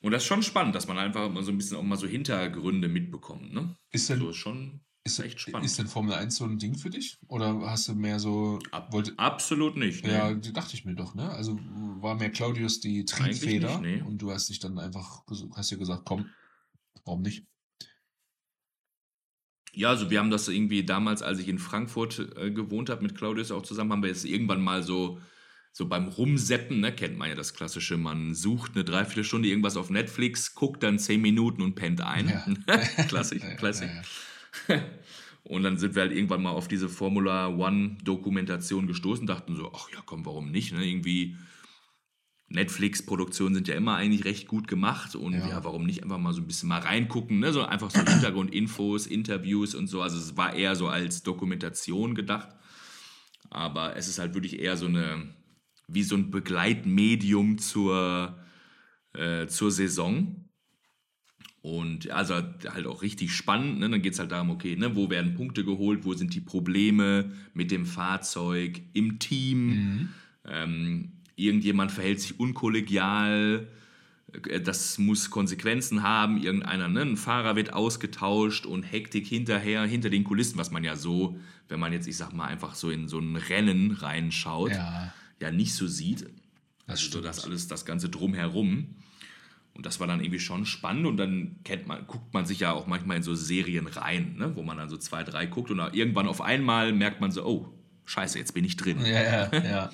Speaker 1: Und das ist schon spannend, dass man einfach mal so ein bisschen auch mal so Hintergründe mitbekommt. Ne?
Speaker 2: Ist denn,
Speaker 1: so ist schon
Speaker 2: ist,
Speaker 1: echt spannend.
Speaker 2: ist denn Formel 1 so ein Ding für dich? Oder hast du mehr so.
Speaker 1: Ab,
Speaker 2: wollte,
Speaker 1: absolut nicht. Ne?
Speaker 2: ja, dachte ich mir doch, ne? Also war mehr Claudius die Triebfeder
Speaker 1: nicht, nee.
Speaker 2: und du hast dich dann einfach, hast dir gesagt, komm, warum nicht?
Speaker 1: Ja, also wir haben das irgendwie damals, als ich in Frankfurt äh, gewohnt habe, mit Claudius auch zusammen, haben wir es irgendwann mal so, so beim Rumseppen, ne, kennt man ja das klassische, man sucht eine Dreiviertelstunde irgendwas auf Netflix, guckt dann zehn Minuten und pennt ein.
Speaker 2: Ja. [LAUGHS] [LAUGHS]
Speaker 1: Klassik,
Speaker 2: Ja, ja, ja. [LAUGHS]
Speaker 1: Und dann sind wir halt irgendwann mal auf diese Formula One Dokumentation gestoßen, dachten so, ach ja, komm, warum nicht? Ne? Irgendwie Netflix-Produktionen sind ja immer eigentlich recht gut gemacht und
Speaker 2: Ja.
Speaker 1: ja. warum nicht einfach mal so ein bisschen mal reingucken, ne? so einfach so Hintergrundinfos, Interviews und so. Also es war eher so als Dokumentation gedacht, aber es ist halt wirklich eher so eine, wie so ein Begleitmedium zur, äh, zur Saison. Und also halt auch richtig spannend. Ne? Dann geht es halt darum, okay, ne, wo werden Punkte geholt, wo sind die Probleme mit dem Fahrzeug, im Team.
Speaker 2: Mhm.
Speaker 1: Ähm, irgendjemand verhält sich unkollegial. Äh, Das muss Konsequenzen haben. Irgendeiner, ne, ein Fahrer wird ausgetauscht und Hektik hinterher, hinter den Kulissen, was man ja so, wenn man jetzt, ich sag mal, einfach so in so ein Rennen reinschaut,
Speaker 2: Ja,
Speaker 1: ja nicht so sieht.
Speaker 2: das
Speaker 1: Also so
Speaker 2: stimmt.
Speaker 1: das alles, das Ganze drumherum. Und das war dann irgendwie schon spannend und dann kennt man, guckt man sich ja auch manchmal in so Serien rein, ne? wo man dann so zwei, drei guckt und irgendwann auf einmal merkt man so, oh, scheiße, jetzt bin ich drin.
Speaker 2: Ja, ja, [LAUGHS] ja.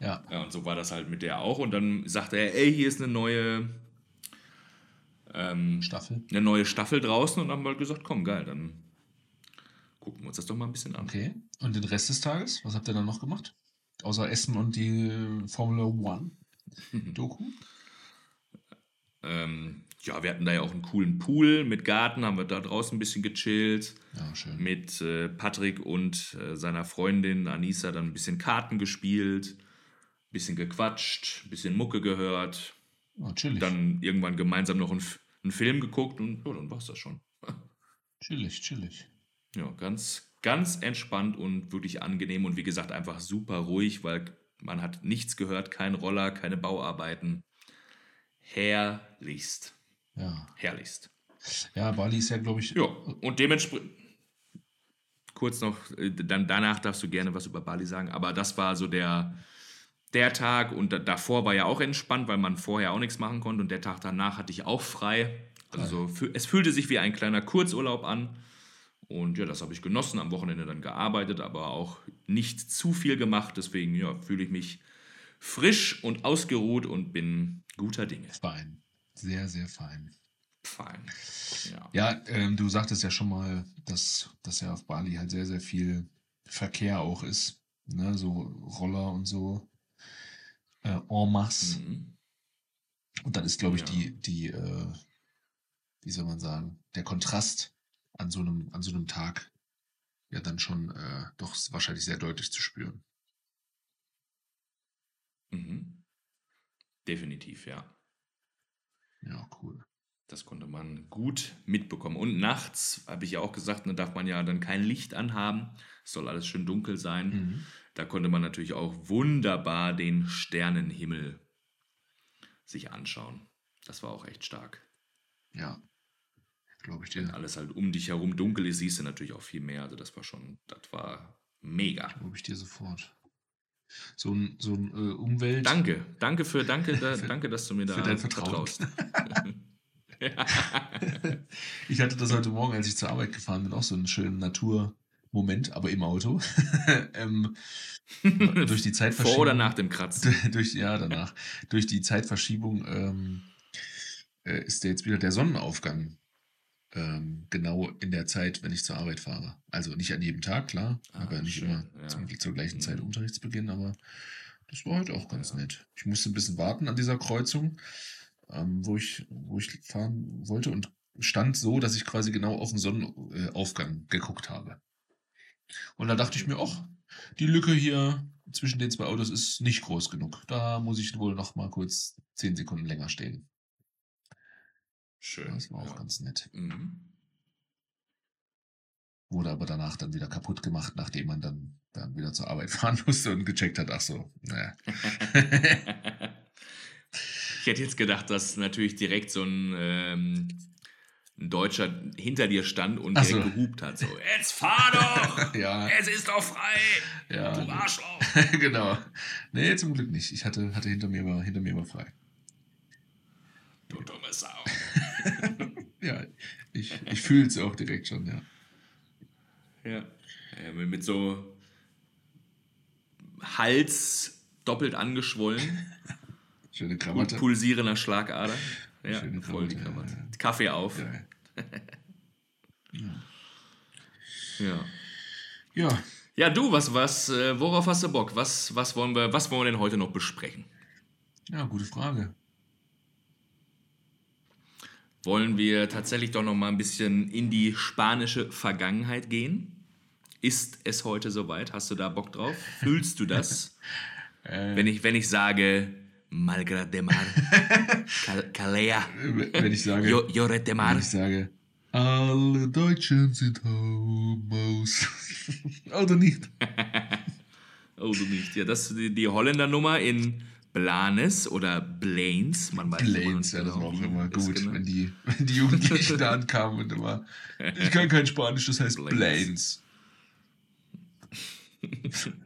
Speaker 2: Ja,
Speaker 1: Ja, und so war das halt mit der auch. Und dann sagte er, ey, hier ist eine neue, ähm,
Speaker 2: Staffel.
Speaker 1: eine neue Staffel draußen und dann haben wir halt gesagt, komm, geil, dann gucken wir uns das doch mal ein bisschen an.
Speaker 2: Okay. Und den Rest des Tages, was habt ihr dann noch gemacht? Außer Essen und die Formula One [LAUGHS] Doku?
Speaker 1: Ähm, ja, wir hatten da ja auch einen coolen Pool mit Garten, haben wir da draußen ein bisschen gechillt.
Speaker 2: Ja, schön.
Speaker 1: mit äh, Patrick und äh, seiner Freundin Anissa dann ein bisschen Karten gespielt, ein bisschen gequatscht, ein bisschen Mucke gehört,
Speaker 2: Oh, chillig.
Speaker 1: dann irgendwann gemeinsam noch einen, einen Film geguckt und ja, dann war es das schon.
Speaker 2: chillig, chillig.
Speaker 1: Ja, ganz, ganz entspannt und wirklich angenehm und wie gesagt einfach super ruhig, weil man hat nichts gehört, kein Roller, keine Bauarbeiten. Herrlichst.
Speaker 2: Ja.
Speaker 1: Herrlichst.
Speaker 2: Ja, Bali ist ja, glaube ich.
Speaker 1: Ja, und dementsprechend. Kurz noch, äh, dann danach darfst du gerne was über Bali sagen, aber das war so der, der Tag und da, davor war ja auch entspannt, weil man vorher auch nichts machen konnte und der Tag danach hatte ich auch frei. Also so, es fühlte sich wie ein kleiner Kurzurlaub an und ja, das habe ich genossen, am Wochenende dann gearbeitet, aber auch nicht zu viel gemacht, deswegen ja, fühle ich mich frisch und ausgeruht und bin guter Dinge.
Speaker 2: Fein. Sehr, sehr fein.
Speaker 1: Fein. Ja.
Speaker 2: Ja, ähm, du sagtest ja schon mal, dass, dass ja auf Bali halt sehr, sehr viel Verkehr auch ist. Ne? So Roller und so. Äh, en masse.
Speaker 1: Mhm.
Speaker 2: Und dann ist, glaube ich,
Speaker 1: Ja.
Speaker 2: die, die, äh, wie soll man sagen, der Kontrast an so einem, an so einem Tag ja dann schon äh, doch wahrscheinlich sehr deutlich zu spüren.
Speaker 1: Mhm. Definitiv, ja.
Speaker 2: Ja, cool.
Speaker 1: Das konnte man gut mitbekommen. Und nachts, habe ich ja auch gesagt, da darf man ja dann kein Licht anhaben. Es soll alles schön dunkel sein.
Speaker 2: Mhm.
Speaker 1: Da konnte man natürlich auch wunderbar den Sternenhimmel sich anschauen. Das war auch echt stark.
Speaker 2: Ja. Glaube ich
Speaker 1: Wenn
Speaker 2: dir.
Speaker 1: alles halt um dich herum dunkel ist, siehst du natürlich auch viel mehr. Also das war schon, das war mega.
Speaker 2: Glaube ich dir sofort. So ein, so ein äh, Umwelt.
Speaker 1: Danke, danke für, danke, da, [LAUGHS]
Speaker 2: Für-
Speaker 1: danke, dass du mir da
Speaker 2: für dein Vertrauen.
Speaker 1: vertraust. [LAUGHS]
Speaker 2: Ich hatte das heute Morgen, als ich zur Arbeit gefahren bin, auch so einen schönen Naturmoment, aber im Auto. [LAUGHS] ähm, durch die Zeitverschiebung.
Speaker 1: Vor oder nach dem Kratzen?
Speaker 2: durch, ja, danach. durch die Zeitverschiebung ähm, äh, ist der jetzt wieder der Sonnenaufgang ähm, genau in der Zeit, wenn ich zur Arbeit fahre. Also nicht an jedem Tag, klar,
Speaker 1: Ah,
Speaker 2: aber nicht
Speaker 1: schön,
Speaker 2: immer
Speaker 1: ja.
Speaker 2: zum, zur gleichen Zeit
Speaker 1: Mhm.
Speaker 2: Unterrichtsbeginn, aber das war heute auch ganz
Speaker 1: Ja.
Speaker 2: nett. Ich musste ein bisschen warten an dieser Kreuzung, ähm, wo, ich, wo ich fahren wollte und stand so, dass ich quasi genau auf den Sonnenaufgang geguckt habe. Und da dachte ich mir, auch die Lücke hier zwischen den zwei Autos ist nicht groß genug. Da muss ich wohl noch mal kurz zehn Sekunden länger stehen.
Speaker 1: Schön.
Speaker 2: Das war auch
Speaker 1: ja.
Speaker 2: ganz nett.
Speaker 1: Mhm.
Speaker 2: Wurde aber danach dann wieder kaputt gemacht, nachdem man dann, dann wieder zur Arbeit [LAUGHS] fahren musste und gecheckt hat, ach so, naja. [LAUGHS]
Speaker 1: ich hätte jetzt gedacht, dass natürlich direkt so ein, ähm, ein Deutscher hinter dir stand und direkt
Speaker 2: so.
Speaker 1: gehupt hat. So, jetzt fahr doch! [LAUGHS]
Speaker 2: Ja,
Speaker 1: es ist doch frei!
Speaker 2: ja.
Speaker 1: Du Arschloch!
Speaker 2: genau. Nee, zum Glück nicht. Ich hatte, hatte hinter mir war, hinter mir frei.
Speaker 1: Du dumme Sau! [LAUGHS]
Speaker 2: Ja, ich, ich fühle es auch direkt schon, ja.
Speaker 1: Ja. ja mit, mit so Hals doppelt angeschwollen [LAUGHS]
Speaker 2: Schöne
Speaker 1: und
Speaker 2: Krawatte.
Speaker 1: pulsierender Schlagader. Ja,
Speaker 2: Schöne
Speaker 1: voll die
Speaker 2: Krawatte, ja.
Speaker 1: Kaffee auf.
Speaker 2: Geil.
Speaker 1: Ja.
Speaker 2: Ja,
Speaker 1: Ja, du, was, was, äh, worauf hast du Bock? Was, was, wollen wir, was wollen wir denn heute noch besprechen?
Speaker 2: ja, gute Frage.
Speaker 1: Wollen wir tatsächlich doch noch mal ein bisschen in die spanische Vergangenheit gehen? Ist es heute soweit? Hast du da Bock drauf? Fühlst du das? [LAUGHS]
Speaker 2: Äh,
Speaker 1: wenn, ich, wenn ich sage, Malgrat de Mar, [LAUGHS] Cal Calea,
Speaker 2: wenn ich sage,
Speaker 1: Jo- de Mar,
Speaker 2: wenn ich sage, alle Deutschen sind Homos. [LAUGHS] Oder nicht?
Speaker 1: oh du nicht, ja, das ist die, die Holländer-Nummer in Blanes oder Blaines, man weiß
Speaker 2: Blaines, ja, das war auch immer gut,
Speaker 1: genau-
Speaker 2: wenn, die, wenn die Jugendlichen da [LAUGHS] ankamen und immer, ich kann kein Spanisch, das heißt
Speaker 1: Blaines.
Speaker 2: Blaines. [LAUGHS]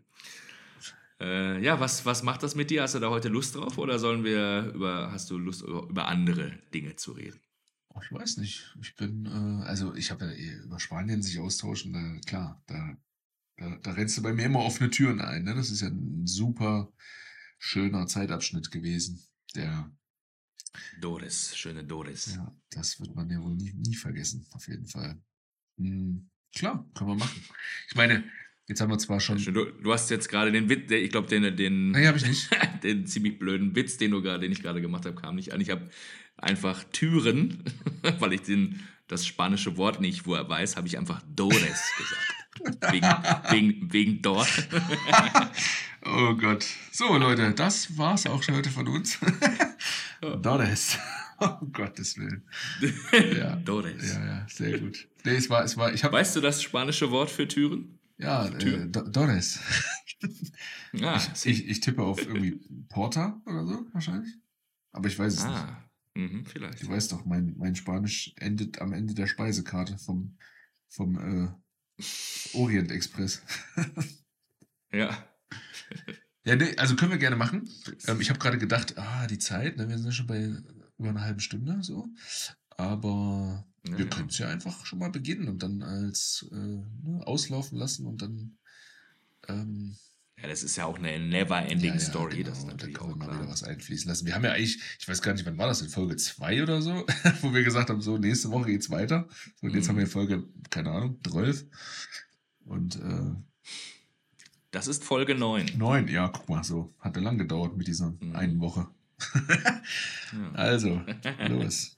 Speaker 1: Äh, ja, was, was macht das mit dir? Hast du da heute Lust drauf oder sollen wir über, hast du Lust über, über andere Dinge zu reden?
Speaker 2: Oh, ich weiß nicht. Ich bin, äh, also ich habe ja eh über Spanien sich austauschen, da, klar, da, da, da rennst du bei mir immer offene Türen ein. Ne? Das ist ja ein super schöner Zeitabschnitt gewesen. Der,
Speaker 1: Doris, schöne Doris.
Speaker 2: ja, das wird man ja wohl nie, nie vergessen, auf jeden Fall. Hm, klar, können wir machen. Ich meine, jetzt haben wir zwar schon.
Speaker 1: Du, du hast jetzt gerade den Witz, ich glaube, den, den,
Speaker 2: Nee, [LAUGHS]
Speaker 1: den ziemlich blöden Witz, den du gerade, den ich gerade gemacht habe, kam nicht an. Ich habe einfach Türen, [LAUGHS] weil ich den, das spanische Wort nicht wo er weiß, habe ich einfach Dores gesagt. [LAUGHS] Wegen, wegen, wegen dort.
Speaker 2: Oh Gott. So, Leute, das war's auch schon heute von uns. [LAUGHS] Dores. [LAUGHS] Oh Gottes Willen. Ja. [LAUGHS]
Speaker 1: Dores.
Speaker 2: Ja, ja, sehr gut. Nee, es war, es war, ich habe,
Speaker 1: Weißt du das spanische Wort für Türen?
Speaker 2: ja,
Speaker 1: Tür.
Speaker 2: äh, Do- Dores.
Speaker 1: Ah,
Speaker 2: Ich, ich tippe auf irgendwie Porta oder so, wahrscheinlich. Aber ich weiß es nicht.
Speaker 1: ah. Mhm, vielleicht.
Speaker 2: Du weißt doch, mein, mein Spanisch endet am Ende der Speisekarte vom, vom äh, Orient Express.
Speaker 1: Ja.
Speaker 2: Ja, nee, also können wir gerne machen. Ähm, ich habe gerade gedacht, ah, die Zeit, ne, wir sind ja schon bei über einer halben Stunde so. Aber
Speaker 1: Ja,
Speaker 2: wir
Speaker 1: ja.
Speaker 2: können es ja einfach schon mal beginnen und dann als äh, ne, auslaufen lassen und dann ähm,
Speaker 1: Ja, das ist ja auch eine never-ending
Speaker 2: ja,
Speaker 1: Story,
Speaker 2: genau,
Speaker 1: das ist
Speaker 2: da
Speaker 1: natürlich
Speaker 2: wir
Speaker 1: auch
Speaker 2: mal
Speaker 1: klar.
Speaker 2: wieder was einfließen lassen. Wir haben ja eigentlich, ich weiß gar nicht, wann war das, in Folge 2 oder so, [LAUGHS] wo wir gesagt haben, so nächste Woche geht's weiter. So, und jetzt
Speaker 1: Mhm.
Speaker 2: haben wir Folge, keine Ahnung, 12. Und äh,
Speaker 1: Das ist Folge 9.
Speaker 2: 9, ja, guck mal, so. Hat ja lang gedauert mit dieser
Speaker 1: Mhm.
Speaker 2: einen Woche. [LAUGHS] Also, [LAUGHS] los.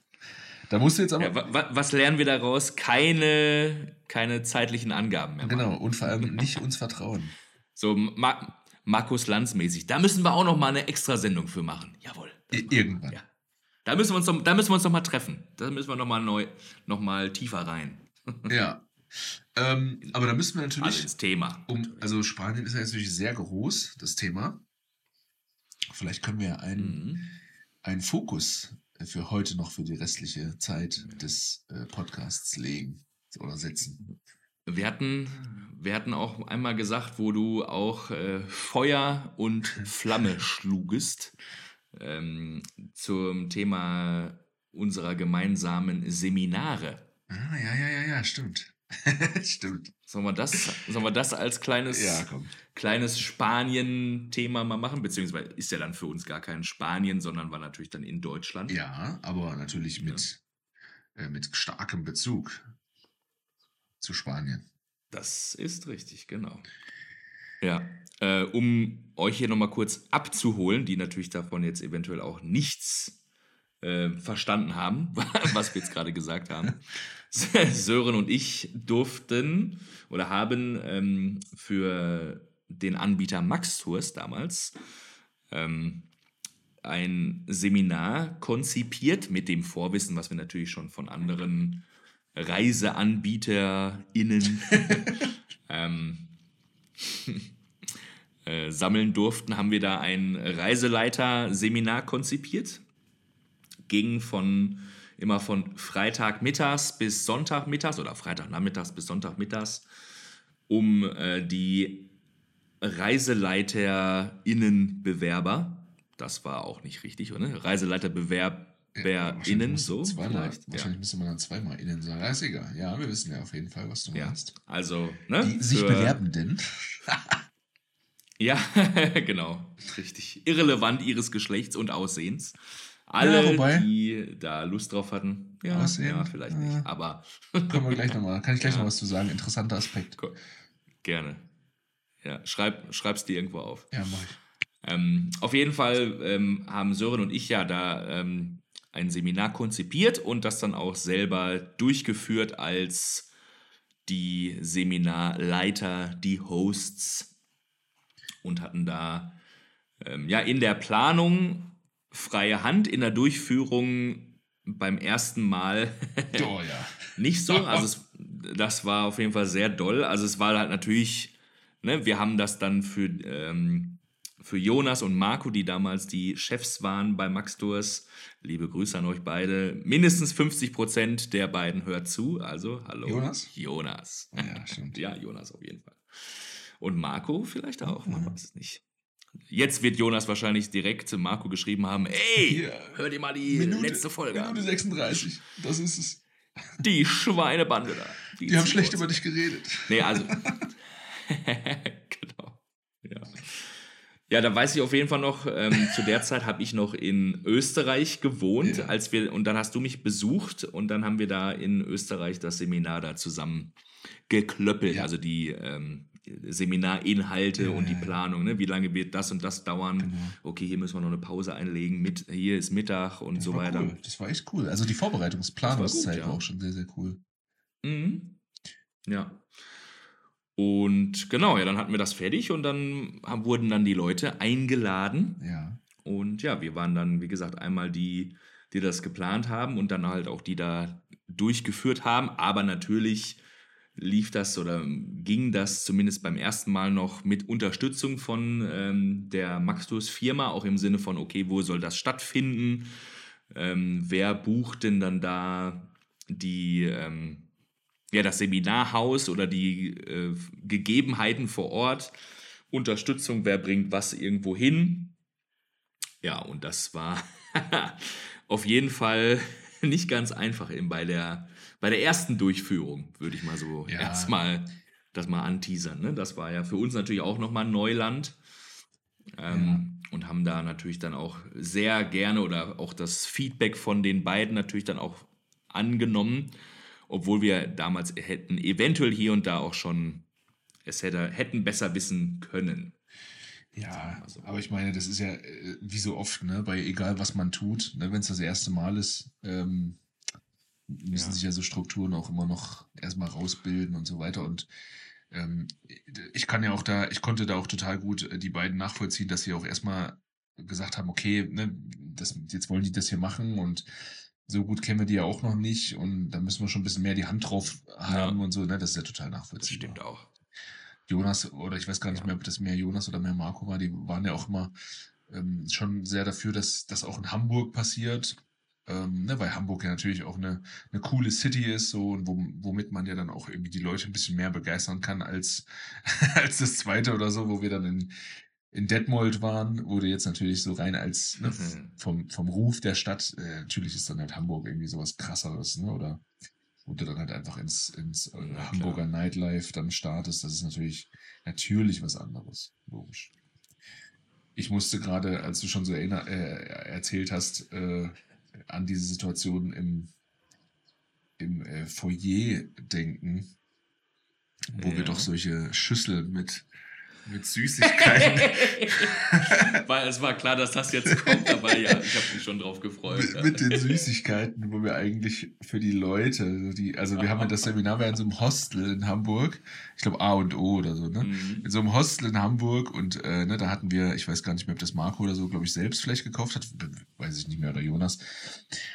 Speaker 2: Da musst du jetzt aber.
Speaker 1: Ja, wa wa was lernen wir daraus? Keine, keine zeitlichen Angaben mehr.
Speaker 2: genau,
Speaker 1: machen.
Speaker 2: und vor allem [LAUGHS] nicht uns vertrauen.
Speaker 1: So Ma Markus Lanz mäßig. Da müssen wir auch noch mal eine extra Sendung für machen. Jawohl.
Speaker 2: irgendwann.
Speaker 1: Ja. Da müssen wir uns noch, da müssen wir uns noch mal treffen. Da müssen wir noch mal neu, noch mal tiefer rein.
Speaker 2: Ja. Ähm, aber da müssen wir
Speaker 1: Also
Speaker 2: natürlich.
Speaker 1: ins Thema.
Speaker 2: Um, also Spanien ist ja natürlich sehr groß, das Thema. Vielleicht können wir einen,
Speaker 1: Mhm.
Speaker 2: einen Fokus für heute noch für die restliche Zeit des äh, Podcasts legen oder setzen.
Speaker 1: Wir hatten, wir hatten auch einmal gesagt, wo du auch äh, Feuer und Flamme [LAUGHS] schlugest ähm, zum Thema unserer gemeinsamen Seminare.
Speaker 2: Ah, ja, ja, ja, ja, stimmt. [LAUGHS] stimmt.
Speaker 1: Sollen wir das, sollen wir das als kleines,
Speaker 2: Ja,
Speaker 1: kleines Spanien-Thema mal machen? Beziehungsweise ist ja dann für uns gar kein Spanien, sondern war natürlich dann in Deutschland.
Speaker 2: Ja, aber natürlich mit, äh, mit starkem Bezug zu Spanien.
Speaker 1: Das ist richtig, genau. Ja, äh, um euch hier nochmal kurz abzuholen, die natürlich davon jetzt eventuell auch nichts äh, verstanden haben, [LAUGHS] was wir jetzt gerade gesagt haben. [LAUGHS] [LAUGHS] Sören und ich durften oder haben ähm, für den Anbieter Max Tours damals ähm, ein Seminar konzipiert mit dem Vorwissen, was wir natürlich schon von anderen ReiseanbieterInnen [LAUGHS] ähm, [LAUGHS] äh, sammeln durften, haben wir da ein Reiseleiter-Seminar konzipiert. Ging von immer von Freitagmittags bis Sonntagmittags oder Freitagnachmittags bis Sonntagmittags um äh, die ReiseleiterInnen-Bewerber. Das war auch nicht richtig, oder? ReiseleiterbewerberInnen, so
Speaker 2: zweimal, Wahrscheinlich ja. müsste man dann zweimal innen sagen. Ja, ist egal. Ja, wir wissen ja auf jeden Fall, was du
Speaker 1: ja.
Speaker 2: meinst.
Speaker 1: Also, ne?
Speaker 2: Die sich bewerbenden. [LAUGHS]
Speaker 1: ja, [LAUGHS] genau. Richtig. Irrelevant ihres Geschlechts und Aussehens. Alle, ja, die da Lust drauf hatten. Ja, Aussehen, ja vielleicht nicht. Aber.
Speaker 2: Können wir gleich nochmal. Kann ich gleich [LAUGHS] ja. noch was zu sagen? Interessanter Aspekt.
Speaker 1: Gerne. Ja, schreib, schreib's dir irgendwo auf.
Speaker 2: Ja, mach ich.
Speaker 1: Ähm, auf jeden Fall ähm, haben Sören und ich ja da ähm, ein Seminar konzipiert und das dann auch selber durchgeführt als die Seminarleiter, die Hosts und hatten da ähm, ja in der Planung freie Hand, in der Durchführung beim ersten Mal
Speaker 2: oh, [LAUGHS] ja.
Speaker 1: nicht so. [LAUGHS] Also es, das war auf jeden Fall sehr doll. Also es war halt natürlich, ne, wir haben das dann für, ähm, für Jonas und Marco, die damals die Chefs waren bei Max Tours, liebe Grüße an euch beide, mindestens 50 Prozent der beiden hört zu. Also hallo.
Speaker 2: Jonas?
Speaker 1: Jonas.
Speaker 2: Ja, stimmt. [LAUGHS]
Speaker 1: ja, Jonas auf jeden Fall. Und Marco vielleicht auch, man weiß es nicht. Jetzt wird Jonas wahrscheinlich direkt Marco geschrieben haben: Ey, ja. hör dir mal die
Speaker 2: Minute,
Speaker 1: letzte Folge
Speaker 2: an. Minute 36, das ist es.
Speaker 1: Die Schweinebande da.
Speaker 2: Die, die haben schlecht über dich geredet.
Speaker 1: Nee, also. [LAUGHS] genau. Ja. Ja, da weiß ich auf jeden Fall noch, ähm, zu der Zeit habe ich noch in Österreich gewohnt, ja. als wir, und dann hast du mich besucht und dann haben wir da in Österreich das Seminar da zusammen geklöppelt. Ja. Also die ähm, Seminarinhalte ja, und die Planung, ne? wie lange wird das und das dauern. Genau. Okay, hier müssen wir noch eine Pause einlegen, mit, hier ist Mittag und
Speaker 2: das
Speaker 1: so weiter.
Speaker 2: Cool. Das war echt cool. Also die Vorbereitungsplanungszeit war, war, auch schon sehr, sehr cool.
Speaker 1: Mhm. Ja. Und genau, ja, dann hatten wir das fertig und dann haben, wurden dann die Leute eingeladen.
Speaker 2: Ja.
Speaker 1: Und ja, wir waren dann, wie gesagt, einmal die, die das geplant haben und dann halt auch die da durchgeführt haben, aber natürlich lief das oder ging das zumindest beim ersten Mal noch mit Unterstützung von ähm, der Maxtus Firma, auch im Sinne von, okay, wo soll das stattfinden? Ähm, wer bucht denn dann da die, ähm, ja, das Seminarhaus oder die äh, Gegebenheiten vor Ort? Unterstützung, wer bringt was irgendwo hin? Ja, und das war [LAUGHS] auf jeden Fall nicht ganz einfach eben bei der bei der ersten Durchführung, würde ich mal so ja. erstmal das mal anteasern. Ne? Das war ja für uns natürlich auch nochmal Neuland. Ähm, ja. Und haben da natürlich dann auch sehr gerne oder auch das Feedback von den beiden natürlich dann auch angenommen, obwohl wir damals hätten eventuell hier und da auch schon es hätte, hätten besser wissen können.
Speaker 2: Ja, so. aber ich meine, das ist ja äh, wie so oft, ne, bei egal was man tut, ne, wenn es das erste Mal ist, ähm, müssen ja. sich ja so Strukturen auch immer noch erstmal rausbilden und so weiter. Und ähm, ich kann ja auch da, ich konnte da auch total gut äh, die beiden nachvollziehen, dass sie auch erstmal gesagt haben, okay, ne, das, jetzt wollen die das hier machen und so gut kennen wir die ja auch noch nicht und da müssen wir schon ein bisschen mehr die Hand drauf haben ja. und so, ne? Das ist ja total nachvollziehbar.
Speaker 1: Das stimmt auch.
Speaker 2: Jonas, oder ich weiß gar nicht mehr, ob das mehr Jonas oder mehr Marco war, die waren ja auch immer ähm, schon sehr dafür, dass das auch in Hamburg passiert ähm, ne, weil Hamburg ja natürlich auch eine, eine coole City ist, so und wo, womit man ja dann auch irgendwie die Leute ein bisschen mehr begeistern kann als, [LAUGHS] als das zweite oder so, wo wir dann in, in Detmold waren, wurde jetzt natürlich so rein als ne, mhm. vom, vom Ruf der Stadt, äh, natürlich ist dann halt Hamburg irgendwie sowas krasseres, ne? Oder wo du dann halt einfach ins, ins äh, ja, Hamburger Nightlife dann startest, das ist natürlich natürlich was anderes, logisch. Ich musste gerade, als du schon so erinner, äh, erzählt hast, äh, an diese Situation im, im äh, Foyer denken, wo ja. wir doch solche Schüssel mit, mit Süßigkeiten. [LAUGHS]
Speaker 1: Weil es war klar, dass das jetzt kommt, aber ja, ich habe mich schon drauf gefreut.
Speaker 2: Mit,
Speaker 1: ja.
Speaker 2: mit den Süßigkeiten, wo wir eigentlich für die Leute, die, also wir haben ja das Seminar war in so einem Hostel in Hamburg, ich glaube A und O oder so, ne?
Speaker 1: Mhm.
Speaker 2: In so einem Hostel in Hamburg und äh, ne, da hatten wir, ich weiß gar nicht mehr, ob das Marco oder so, glaube ich, selbst vielleicht gekauft hat, weiß ich nicht mehr, oder Jonas.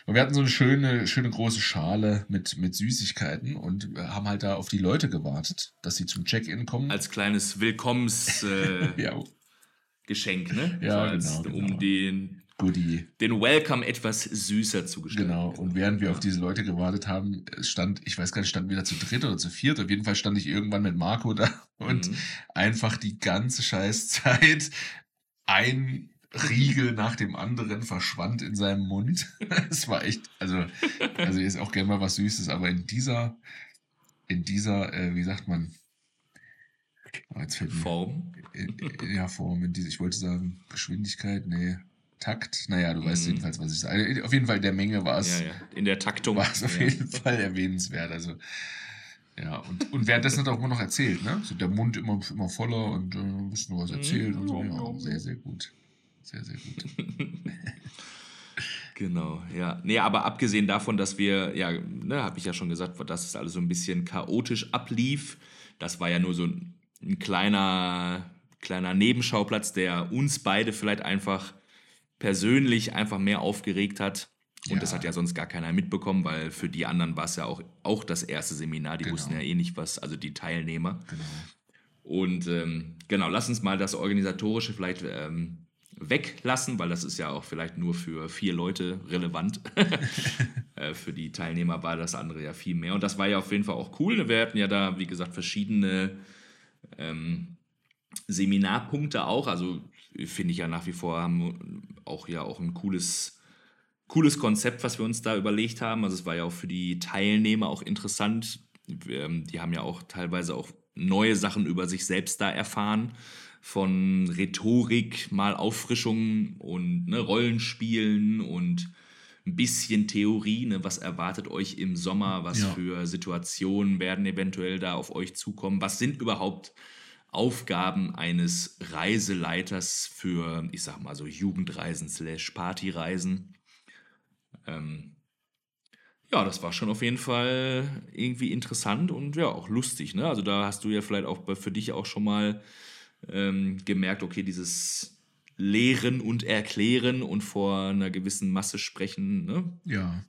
Speaker 2: Und wir hatten so eine schöne, schöne große Schale mit, mit Süßigkeiten und äh, haben halt da auf die Leute gewartet, dass sie zum Check-in kommen.
Speaker 1: Als kleines Willkommens äh, [LAUGHS]
Speaker 2: ja,
Speaker 1: Geschenk, ne?
Speaker 2: Ja,
Speaker 1: so als,
Speaker 2: genau, genau.
Speaker 1: Um den,
Speaker 2: Goodie.
Speaker 1: den Welcome etwas süßer zu gestalten.
Speaker 2: Genau, und während wir
Speaker 1: Ja.
Speaker 2: auf diese Leute gewartet haben, stand, ich weiß gar nicht, standen wir da zu dritt oder zu viert. Auf jeden Fall stand ich irgendwann mit Marco da und
Speaker 1: Mhm.
Speaker 2: einfach die ganze Scheißzeit ein Riegel nach dem anderen verschwand in seinem Mund. [LAUGHS] Es war echt, also, also ist auch gerne mal was Süßes, aber in dieser, in dieser, äh, wie sagt man, jetzt fällt mir,
Speaker 1: Form.
Speaker 2: in, in, ja, Form, in diese, ich wollte sagen, Geschwindigkeit, nee, Takt, naja, du weißt
Speaker 1: Mhm.
Speaker 2: jedenfalls, was ich sage. Auf jeden Fall der Menge war es
Speaker 1: Ja, ja. In der Taktung.
Speaker 2: war es auf
Speaker 1: ja.
Speaker 2: jeden Fall erwähnenswert. Also, ja, und, und währenddessen hat er auch immer noch erzählt, ne? So der Mund immer, immer voller und äh, ein bisschen was erzählt und so. Ja, sehr, sehr gut. Sehr, sehr gut. [LAUGHS]
Speaker 1: Genau, ja. Nee, aber abgesehen davon, dass wir, ja, ne, habe ich ja schon gesagt, dass es alles so ein bisschen chaotisch ablief. Das war ja nur so ein, ein kleiner, kleiner Nebenschauplatz, der uns beide vielleicht einfach persönlich einfach mehr aufgeregt hat. Und
Speaker 2: Ja.
Speaker 1: das hat ja sonst gar keiner mitbekommen, weil für die anderen war es ja auch, auch das erste Seminar. Die
Speaker 2: Genau.
Speaker 1: wussten ja eh nicht, was, also die Teilnehmer.
Speaker 2: Genau.
Speaker 1: Und ähm, genau, lass uns mal das Organisatorische vielleicht ähm, weglassen, weil das ist ja auch vielleicht nur für vier Leute relevant. [LAUGHS] [LAUGHS] äh, für die Teilnehmer war das andere ja viel mehr. Und das war ja auf jeden Fall auch cool. Wir hatten ja da, wie gesagt, verschiedene ähm, Seminarpunkte auch. Also finde ich ja nach wie vor haben auch ja auch ein cooles, cooles Konzept, was wir uns da überlegt haben. Also es war ja auch für die Teilnehmer auch interessant. Ähm, Die haben ja auch teilweise auch neue Sachen über sich selbst da erfahren. Von Rhetorik, mal Auffrischung und ne, Rollenspielen und ein bisschen Theorie. Ne, was erwartet euch im Sommer? Was
Speaker 2: Ja.
Speaker 1: für Situationen werden eventuell da auf euch zukommen? Was sind überhaupt Aufgaben eines Reiseleiters für, ich sag mal so, Jugendreisen slash Partyreisen? Ähm, ja, das war schon auf jeden Fall irgendwie interessant und ja, auch lustig. Ne? Also da hast du ja vielleicht auch für dich auch schon mal ähm, gemerkt, okay, dieses Lehren und Erklären und vor einer gewissen Masse sprechen, ne?
Speaker 2: Ja,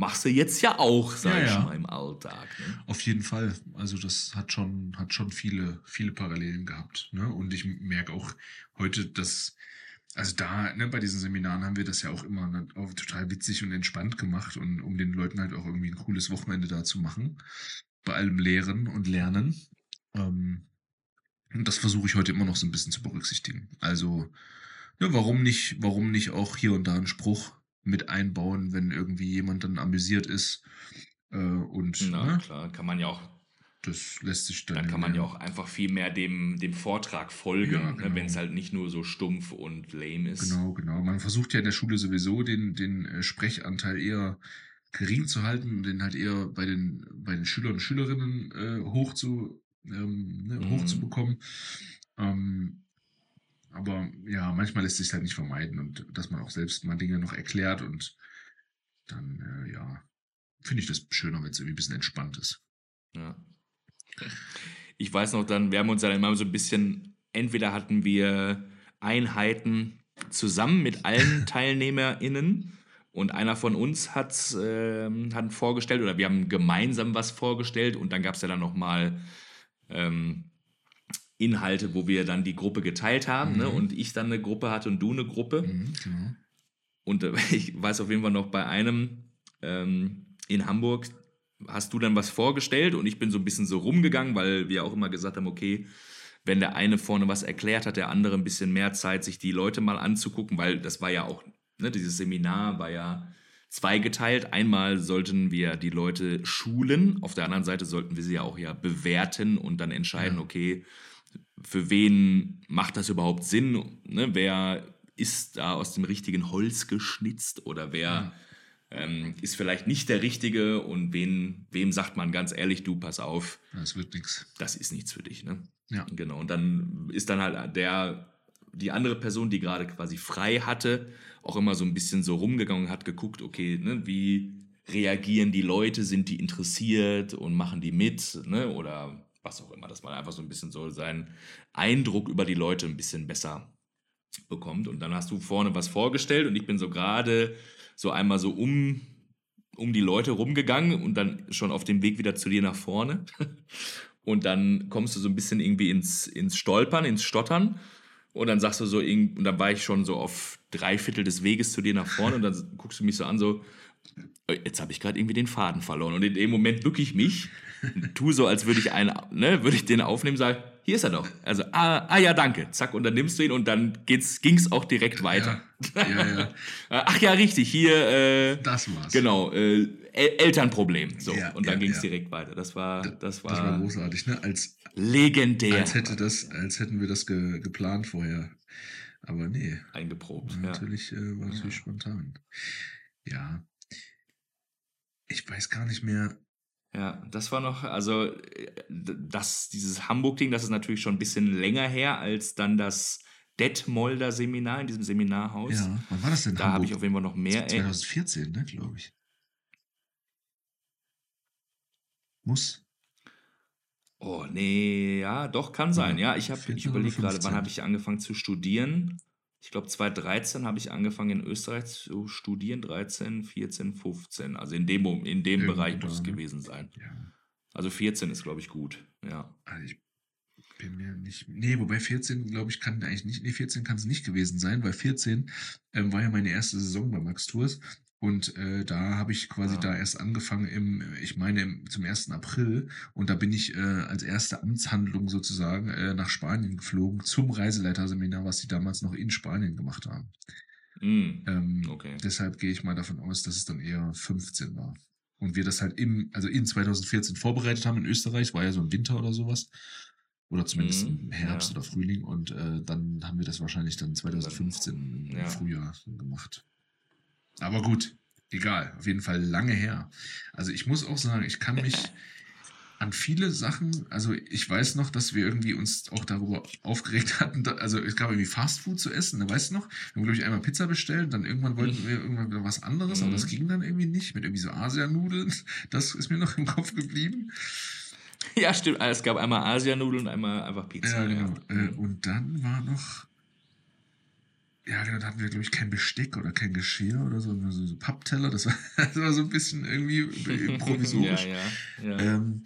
Speaker 1: machst du jetzt ja auch, sag
Speaker 2: Ja,
Speaker 1: ich
Speaker 2: ja.
Speaker 1: mal, im Alltag. Ne?
Speaker 2: auf jeden Fall. Also das hat schon, hat schon viele, viele Parallelen gehabt. Ne? Und ich merke auch heute, dass, also da, ne, bei diesen Seminaren haben wir das ja auch immer ne, auch total witzig und entspannt gemacht und um den Leuten halt auch irgendwie ein cooles Wochenende da zu machen. Bei allem Lehren und Lernen. Ähm, und das versuche ich heute immer noch so ein bisschen zu berücksichtigen. Also, ne, warum nicht, warum nicht auch hier und da einen Spruch mit einbauen, wenn irgendwie jemand dann amüsiert ist. Äh, und
Speaker 1: Na
Speaker 2: ne,
Speaker 1: klar, kann man ja auch,
Speaker 2: das lässt sich dann.
Speaker 1: dann kann man ja auch einfach viel mehr dem, dem Vortrag folgen,
Speaker 2: Ja,
Speaker 1: ne?
Speaker 2: genau.
Speaker 1: wenn es halt nicht nur so stumpf und lame ist.
Speaker 2: Genau, genau. Man versucht ja in der Schule sowieso den, den äh, Sprechanteil eher gering zu halten und den halt eher bei den, bei den Schülern und Schülerinnen äh, hoch zu, ähm, ne,
Speaker 1: Mhm.
Speaker 2: hochzubekommen. Ähm, aber ja, manchmal lässt sich halt nicht vermeiden und dass man auch selbst mal Dinge noch erklärt und dann, äh, ja, finde ich das schöner, wenn es irgendwie ein bisschen entspannt ist.
Speaker 1: Ja. Ich weiß noch dann, wir haben uns dann immer so ein bisschen, entweder hatten wir Einheiten zusammen mit allen [LAUGHS] TeilnehmerInnen und einer von uns hat, ähm, hat vorgestellt oder wir haben gemeinsam was vorgestellt und dann gab es ja dann nochmal ähm, Inhalte, wo wir dann die Gruppe geteilt haben ne?
Speaker 2: Mhm.
Speaker 1: und ich dann eine Gruppe hatte und du eine Gruppe.
Speaker 2: Mhm, genau.
Speaker 1: Und äh, [LAUGHS] ich weiß auf jeden Fall noch bei einem ähm, in Hamburg hast du dann was vorgestellt und ich bin so ein bisschen so rumgegangen, weil wir auch immer gesagt haben, okay, wenn der eine vorne was erklärt, hat der andere ein bisschen mehr Zeit, sich die Leute mal anzugucken, weil das war ja auch, ne, dieses Seminar war ja zweigeteilt. Einmal sollten wir die Leute schulen, auf der anderen Seite sollten wir sie ja auch ja bewerten und dann entscheiden,
Speaker 2: Ja.
Speaker 1: okay, für wen macht das überhaupt Sinn? Ne? Wer ist da aus dem richtigen Holz geschnitzt oder wer
Speaker 2: Ja.
Speaker 1: ähm, ist vielleicht nicht der Richtige und wen, wem sagt man ganz ehrlich, du, pass auf.
Speaker 2: Das wird nichts.
Speaker 1: Das ist nichts für dich, ne?
Speaker 2: Ja.
Speaker 1: Genau. Und dann ist dann halt der, die andere Person, die gerade quasi frei hatte, auch immer so ein bisschen so rumgegangen hat geguckt, okay, ne, wie reagieren die Leute, sind die interessiert und machen die mit, ne? Oder was auch immer, dass man einfach so ein bisschen so seinen Eindruck über die Leute ein bisschen besser bekommt. Und dann hast du vorne was vorgestellt und ich bin so gerade so einmal so um, um die Leute rumgegangen und dann schon auf dem Weg wieder zu dir nach vorne. [LAUGHS] Und dann kommst du so ein bisschen irgendwie ins, ins Stolpern, ins Stottern. Und dann sagst du so, und dann war ich schon so auf drei Viertel des Weges zu dir nach vorne und dann guckst du mich so an, so, äh, jetzt habe ich gerade irgendwie den Faden verloren. Und in dem Moment bücke ich mich, tu so, als würde ich einen, ne, würde ich den aufnehmen, sage, hier ist er doch. Also, ah, ah ja, danke. Zack, und dann nimmst du ihn und dann ging es auch direkt weiter.
Speaker 2: Ja, ja, ja. [LAUGHS]
Speaker 1: Ach ja, richtig, hier. Äh,
Speaker 2: das war's.
Speaker 1: Genau, äh, El Elternproblem. So, und dann ging es
Speaker 2: ja.
Speaker 1: direkt weiter. Das war, das war,
Speaker 2: Das war großartig, ne? Als,
Speaker 1: legendär.
Speaker 2: als, hätte das, als hätten wir das ge, geplant vorher. Aber nee,
Speaker 1: eingeprobt.
Speaker 2: war
Speaker 1: Ja.
Speaker 2: natürlich, äh, war natürlich spontan. Ja. Ich weiß gar nicht mehr.
Speaker 1: Ja, das war noch, also äh, das, dieses Hamburg-Ding, das ist natürlich schon ein bisschen länger her als dann das Detmolder Seminar in diesem Seminarhaus.
Speaker 2: Ja, wann war das denn?
Speaker 1: Da habe ich auf jeden Fall noch mehr. Ey,
Speaker 2: 2014, ne, glaube ich. Muss.
Speaker 1: oh, nee, ja, doch, kann sein. Ja, ich, hab-
Speaker 2: 14
Speaker 1: ich überlege gerade,
Speaker 2: 15.
Speaker 1: wann habe ich angefangen zu studieren? Ich glaube, 2013 habe ich angefangen in Österreich zu studieren, 13, 14, 15. Also in dem, in dem Bereich muss es
Speaker 2: ne?
Speaker 1: gewesen sein.
Speaker 2: Ja.
Speaker 1: Also 14 ist, glaube ich, gut. Ja.
Speaker 2: Also ich bin mir nicht. Nee, wobei 14, glaube ich, kann eigentlich nicht. Nee, 14 kann es nicht gewesen sein, weil 14 ähm, war ja meine erste Saison bei Max Tours. Und äh, da habe ich quasi
Speaker 1: Ah.
Speaker 2: da erst angefangen im, ich meine, im, zum 1. April. Und da bin ich äh, als erste Amtshandlung sozusagen äh, nach Spanien geflogen zum Reiseleiterseminar, was sie damals noch in Spanien gemacht haben.
Speaker 1: Mm,
Speaker 2: Ähm,
Speaker 1: okay.
Speaker 2: Deshalb gehe ich mal davon aus, dass es dann eher 15 war. Und wir das halt im, also in 2014 vorbereitet haben in Österreich, war ja so im Winter oder sowas. Oder zumindest
Speaker 1: Mhm,
Speaker 2: im Herbst
Speaker 1: ja.
Speaker 2: oder Frühling. Und äh, dann haben wir das wahrscheinlich dann 2015 im
Speaker 1: Ja.
Speaker 2: Frühjahr gemacht. Aber gut, egal. Auf jeden Fall lange her. Also ich muss auch sagen, ich kann mich an viele Sachen, also ich weiß noch, dass wir irgendwie uns auch darüber aufgeregt hatten, da, also es gab irgendwie Fastfood zu essen, ne, weißt du noch? Wir haben, glaube ich, einmal Pizza bestellt, dann irgendwann wollten wir irgendwann wieder was anderes, aber
Speaker 1: Mhm.
Speaker 2: das ging dann irgendwie nicht, mit irgendwie so Asianudeln. [LAUGHS] Das ist mir noch im Kopf geblieben.
Speaker 1: Ja, stimmt. Es gab einmal Asianudeln und einmal einfach Pizza.
Speaker 2: Ja, genau.
Speaker 1: Ja.
Speaker 2: Äh, und dann war noch, ja, genau, da hatten wir, glaube ich, kein Besteck oder kein Geschirr oder so, nur so, so Pappteller. Das war, [LAUGHS] das war so ein bisschen irgendwie provisorisch. [LAUGHS]
Speaker 1: ja, ja. ja.
Speaker 2: Ähm,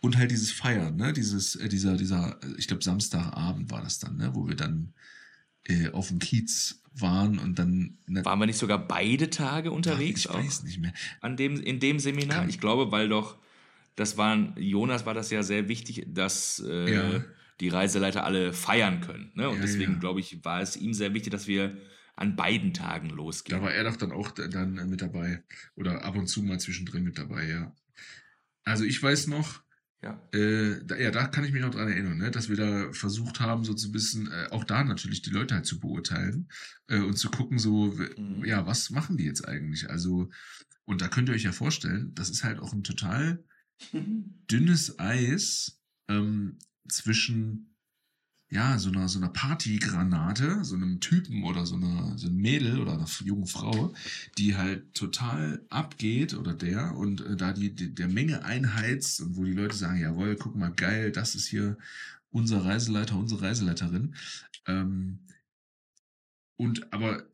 Speaker 2: und halt dieses Feiern, ne? Dieses, äh, dieser, dieser, äh, ich glaube, Samstagabend war das dann, ne? Wo wir dann äh, auf dem Kiez waren und dann. Ne,
Speaker 1: Waren wir nicht sogar beide Tage unterwegs
Speaker 2: ich
Speaker 1: auch
Speaker 2: weiß nicht mehr.
Speaker 1: an dem, in dem Seminar?
Speaker 2: Kann-
Speaker 1: Ich glaube, weil doch, das waren, Jonas war das ja sehr wichtig, dass äh,
Speaker 2: Ja.
Speaker 1: Die Reiseleiter alle feiern können. Ne? Und
Speaker 2: Ja,
Speaker 1: deswegen,
Speaker 2: ja.
Speaker 1: glaube ich, war es ihm sehr wichtig, dass wir an beiden Tagen losgehen.
Speaker 2: Da war er doch dann auch da- dann äh, mit dabei. Oder ab und zu mal zwischendrin mit dabei, ja. Also ich weiß noch,
Speaker 1: ja.
Speaker 2: Äh, da, ja, da kann ich mich noch dran erinnern, ne? dass wir da versucht haben, so zu bisschen, äh, auch da natürlich die Leute halt zu beurteilen äh, und zu gucken, so,
Speaker 1: Mhm.
Speaker 2: ja, was machen die jetzt eigentlich? Also, und da könnt ihr euch ja vorstellen, das ist halt auch ein total [LAUGHS] dünnes Eis ähm, zwischen ja, so einer, so einer Partygranate, so einem Typen oder so einer, so einem Mädel oder einer jungen Frau, die halt total abgeht oder der und äh, da die, die der Menge einheizt und wo die Leute sagen, jawohl, guck mal, geil, das ist hier unser Reiseleiter, unsere Reiseleiterin. Ähm, und aber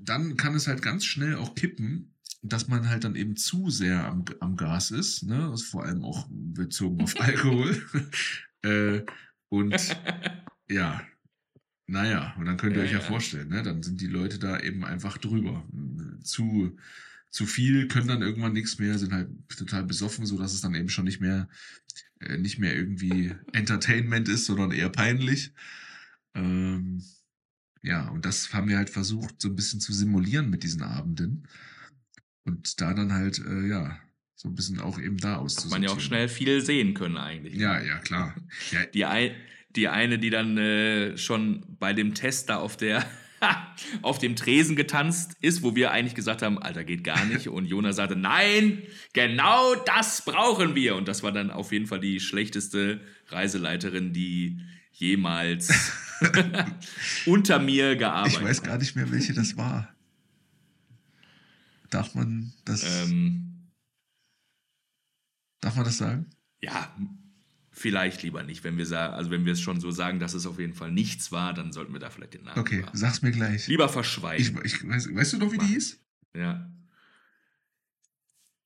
Speaker 2: dann kann es halt ganz schnell auch kippen, dass man halt dann eben zu sehr am, am Gas ist, ne? Also vor allem auch bezogen auf [LAUGHS] Alkohol. Äh, und [LAUGHS] ja, naja, und dann könnt ihr
Speaker 1: Ja,
Speaker 2: euch ja,
Speaker 1: ja.
Speaker 2: vorstellen, ne? Dann sind die Leute da eben einfach drüber. Zu, zu viel, können dann irgendwann nichts mehr, sind halt total besoffen, so dass es dann eben schon nicht mehr, äh, nicht mehr irgendwie Entertainment ist, sondern eher peinlich. Ähm, ja, und das haben wir halt versucht, so ein bisschen zu simulieren mit diesen Abenden. Und da dann halt, äh, ja, so ein bisschen auch eben da
Speaker 1: Hat
Speaker 2: auszusortieren.
Speaker 1: man ja auch schnell viel sehen können eigentlich.
Speaker 2: Ja, ja, klar. Ja, [LAUGHS]
Speaker 1: Die, ein, die eine, die dann äh, schon bei dem Test da auf der, [LAUGHS] auf dem Tresen getanzt ist, wo wir eigentlich gesagt haben, Alter, geht gar nicht. [LAUGHS] Und Jonas sagte, nein, genau das brauchen wir. Und das war dann auf jeden Fall die schlechteste Reiseleiterin, die jemals unter mir gearbeitet hat.
Speaker 2: Ich weiß gar nicht mehr, welche das war. Darf man das.
Speaker 1: Ähm,
Speaker 2: darf man das sagen?
Speaker 1: Ja, vielleicht lieber nicht. Wenn wir sagen, also wenn wir es schon so sagen, dass es auf jeden Fall nichts war, dann sollten wir da vielleicht den Namen.
Speaker 2: Okay,
Speaker 1: lieber,
Speaker 2: sag's mir gleich.
Speaker 1: lieber verschweigen.
Speaker 2: Ich, ich, weiß, weißt du noch, wie die hieß?
Speaker 1: Ja.